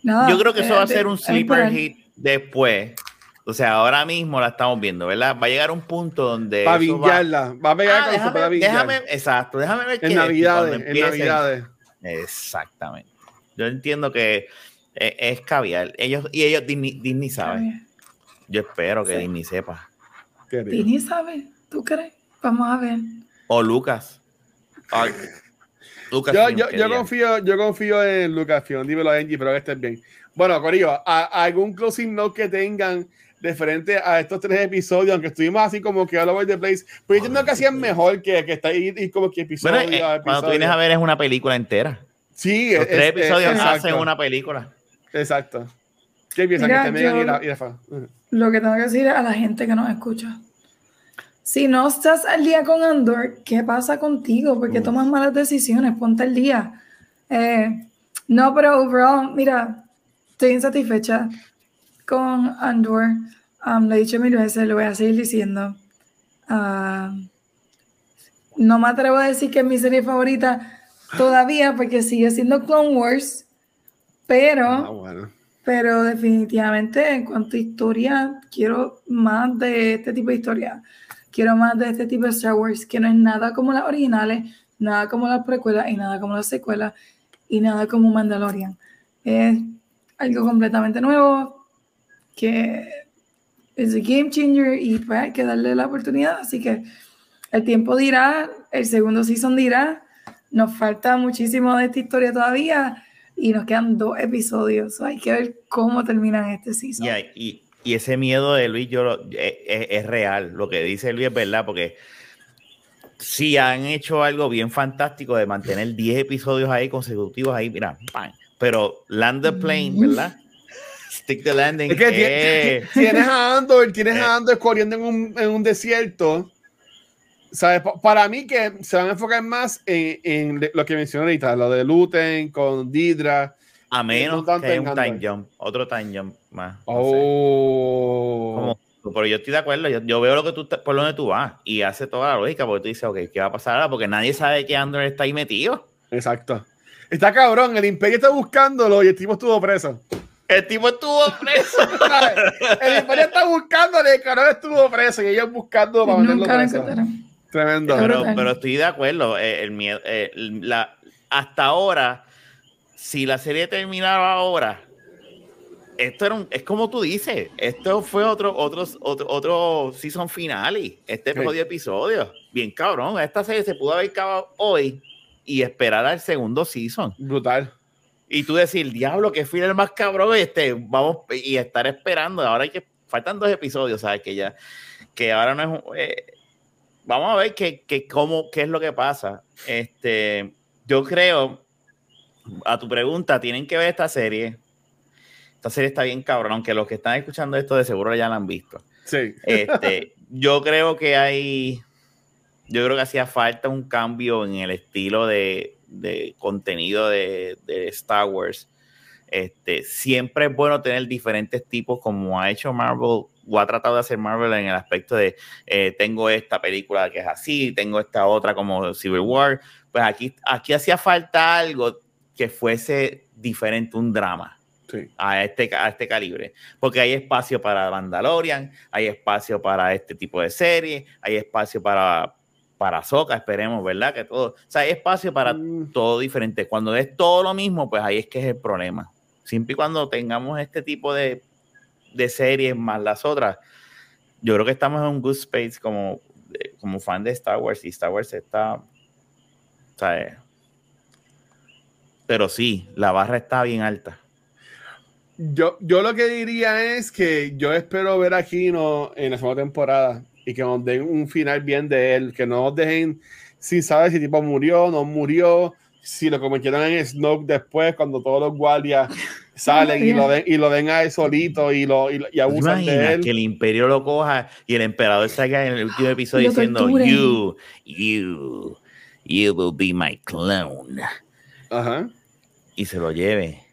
nada. Yo creo que eso eh, va a de- ser un es sleeper hit después. O sea, ahora mismo la estamos viendo, ¿verdad? Va a llegar un punto donde... Para eso va- vingarla. Va a pegar Ah, con su déjame, déjame, exacto, déjame ver qué En es, y Navidades, cuando en Navidades. Exactamente. Yo entiendo que eh, es caviar. Ellos, y ellos, Disney, Disney sabe. Yo espero que Sí. Disney sepa. Disney sabe, ¿tú crees? Vamos a ver. O Lucas. Ay, Lucas. Yo, yo, yo confío, yo confío en Lucasfilm, dímelo Angie, pero que estés bien. Bueno, Corillo, ¿a- ¿algún closing note que tengan referente a estos tres episodios? Aunque estuvimos así como que all over the place, pero yo entiendo que hacían mejor que, que está ahí y como que episodio Bueno, eh, a cuando tú vienes a ver es una película entera. Sí, Los es- tres es- episodios exacto, hacen una película. Exacto. ¿Qué piensan? Mira, que te yo- y la- y. Lo que tengo que decir a la gente que nos escucha. Si no estás al día con Andor, ¿qué pasa contigo? ¿Por qué tomas malas decisiones? Ponte al día. Eh, no, pero overall, mira, estoy insatisfecha con Andor. Um, lo he dicho mil veces, lo voy a seguir diciendo. Ah, no me atrevo a decir que es mi serie favorita todavía porque sigue siendo Clone Wars, pero... Ah, bueno. Pero definitivamente en cuanto a historia, quiero más de este tipo de historia. Quiero más de este tipo de Star Wars, que no es nada como las originales, nada como las precuelas y nada como las secuelas y nada como Mandalorian. Es algo completamente nuevo que es un game changer y pues hay que darle la oportunidad. Así que el tiempo dirá, el segundo season dirá, nos falta muchísimo de esta historia todavía y nos quedan dos episodios. So, hay que ver cómo terminan este season. Y, hay- y, y ese miedo de Luis yo lo- es, es- es real. Lo que dice Luis es verdad, porque si han hecho algo bien fantástico de mantener 10 episodios ahí consecutivos ahí, mira, ¡pam! pero Land the Plane, Mm. ¿verdad? Stick the landing. Es que eh, ti- tienes a Andor, tienes Eh. a Andor corriendo en un, en un desierto. ¿Sabes? Pa- Para mí que se van a enfocar más en, lo que mencioné ahorita, lo de Luten con Didra. a menos no que un time jump, otro time jump más. no sé. Oh. Como- pero yo estoy de acuerdo, yo, yo veo lo que tú, estás- por donde tú vas y hace toda la lógica, porque tú dices, ok, ¿qué va a pasar ahora? Porque nadie sabe que Andor está ahí metido. Exacto. Está cabrón, el Imperio está buscándolo y el tipo estuvo preso. El tipo estuvo preso. ¿Sabes? el Imperio está buscándole y el cabrón estuvo preso y ellos buscando para mantenerlo Nunca lo preso. Tremendo. Pero- pero, estoy de acuerdo. eh, el miedo, eh, la, hasta ahora, si la serie terminaba ahora, esto era un- es como tú dices, esto fue otro, otro, otro, otro season finale, este Sí. jodido episodio. Bien cabrón, esta serie se pudo haber acabado hoy y esperar al segundo season. Brutal. Y tú decir, diablo, que final más cabrón este, vamos y estar esperando. Ahora hay que, faltan dos episodios, ¿sabes? Que ya, que ahora no es un- eh, vamos a ver qué, qué, cómo, qué es lo que pasa. Este, yo creo, a tu pregunta, tienen que ver esta serie. Esta serie está bien cabrón, aunque los que están escuchando esto de seguro ya la han visto. Sí. Este, yo creo que hay, yo creo que hacía falta un cambio en el estilo de, de contenido de, de, Star Wars. Este, siempre es bueno tener diferentes tipos, como ha hecho Marvel o ha tratado de hacer Marvel en el aspecto de eh, tengo esta película que es así, tengo esta otra como Civil War. Pues aquí, aquí hacía falta algo que fuese diferente, un drama. Sí. A, este, a este calibre. Porque hay espacio para Mandalorian, hay espacio para este tipo de serie, hay espacio para, para Soca, esperemos, ¿verdad? Que todo. O sea, hay espacio para mm. todo diferente. Cuando es todo lo mismo, pues ahí es que es el problema. Siempre y cuando tengamos este tipo de, de series más las otras, yo creo que estamos en un good space como, como fan de Star Wars y Star Wars está. ¿sabes? Pero sí, la barra está bien alta. Yo, yo lo que diría es que yo espero ver a Kino en la segunda temporada y que nos den un final bien de él, que no nos dejen sin saber si tipo murió, no murió, si lo cometieron en Snoke después, cuando todos los guardias salen y lo den y lo den a él solito y lo y, abusan de él. Que el imperio lo coja y el emperador salga en el último episodio diciendo you, you, you will be my clone. Ajá. Y se lo lleve.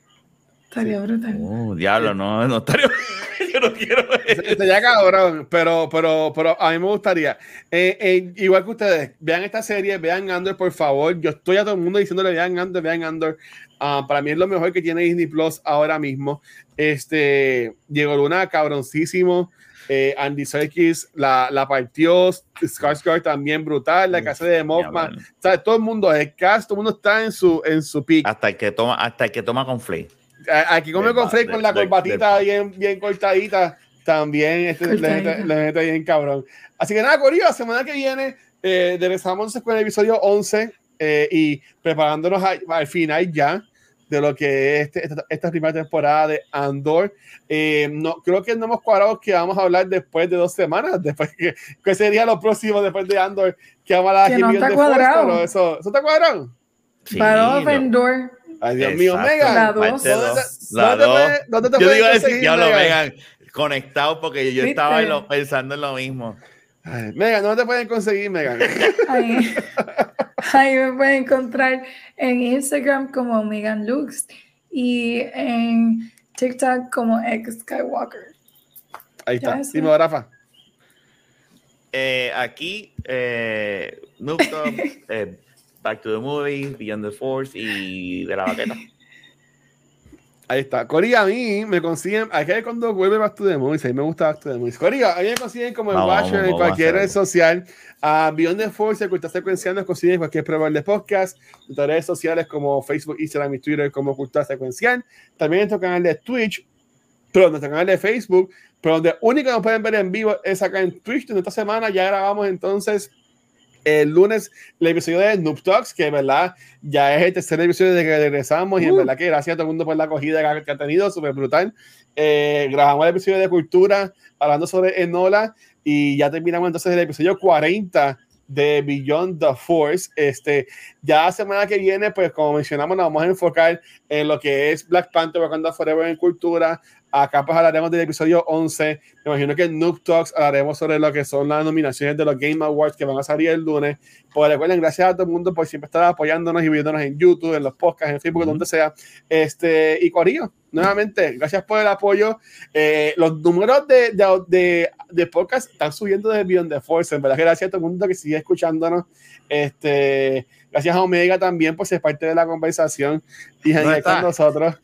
Estaría brutal. Uh, diablo, no, no estaría. Yo no quiero Estaría cabrón, pero, pero, pero a mí me gustaría. Eh, eh, igual que ustedes, vean esta serie, vean Andor, por favor. Yo estoy a todo el mundo diciéndole vean Andor, vean Andor. Uh, para mí es lo mejor que tiene Disney Plus ahora mismo. Este, Diego Luna, cabroncísimo. Eh, Andy Serkis la, la partió. Skarsgård también brutal. La casa de Mothman. O sea, todo el mundo, el cast, todo el mundo está en su, en su pick. Hasta el que toma, hasta el que toma con Flay. Aquí come con Frey con la corbatita bien, bien cortadita, también este, le, mete, bien cabrón. Así que nada, Corillo, la semana que viene eh, regresamos con el episodio 11 eh, y preparándonos al final ya de lo que es este, esta, primera temporada de Andor. Eh, no, creo que no hemos cuadrado que vamos a hablar después de dos semanas, después que, que sería lo próximo después de Andor, que vamos a hablar que no está cuadrado. eso, ¿Eso está cuadrado? Sí, Para Andor. Ay, Dios mío, Megan. La dos. ¿Dónde, te, Yo digo decir, ya lo Megan, conectado porque yo estaba lo, pensando en lo mismo. Ay, Megan, ¿dónde te pueden conseguir, Megan? Ahí, me pueden encontrar en Instagram como Megan Lux y en TikTok como X Skywalker. Ahí está. Dime, Rafa. Eh, aquí, eh, Noob eh, Back to the Movie, Beyond the Force y de la baqueta. Ahí está. Corea, a mí me consiguen. Aquí cuando vuelve Back to the Movies, a mí me gusta Back to the Movies. A mí me consiguen como Watcher en cualquier red social. Uh, Beyond the Force, que está secuenciando, consiguen cualquier proveedor de podcast. En redes sociales como Facebook, Instagram y Twitter, como Cultura Secuencial. También en nuestro canal de Twitch, pero en nuestro canal de Facebook. Pero donde único nos pueden ver en vivo es acá en Twitch. En esta semana ya grabamos entonces el lunes el episodio de Noob Talks, que verdad ya es el tercer episodio de que regresamos y en uh. verdad que gracias a todo el mundo por la acogida que ha tenido, súper brutal. Eh, grabamos el episodio de cultura hablando sobre Enola y ya terminamos entonces el episodio 40 de Beyond the Force. Este, ya la semana que viene, pues como mencionamos, nos vamos a enfocar en lo que es Black Panther, Wakanda Forever en cultura, Acá pues hablaremos del episodio 11. Me imagino que en Noob Talks hablaremos sobre lo que son las nominaciones de los Game Awards que van a salir el lunes. Pues recuerden, gracias a todo el mundo por siempre estar apoyándonos y viéndonos en YouTube, en los podcasts, en Facebook, donde sea. Este, y Corillo, nuevamente, gracias por el apoyo. Eh, los números de, de, de, podcast están subiendo desde Beyond the Force. En verdad, gracias a todo el mundo que sigue escuchándonos. Este, Gracias a Omega también por ser parte de la conversación y no con nosotros.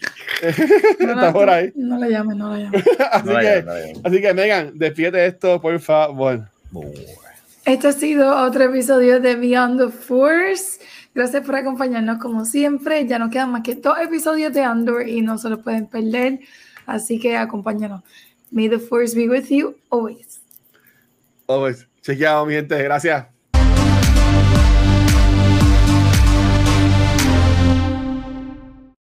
No, está por ahí. No le llames, no le llames. así, que, así que, Megan, despídete esto, por favor. Este ha sido otro episodio de Beyond the Force. Gracias por acompañarnos como siempre. Ya nos quedan más que dos episodios de Andor y no se los pueden perder. Así que acompáñanos. May the Force be with you always. Always. Chequeado, mi gente. Gracias.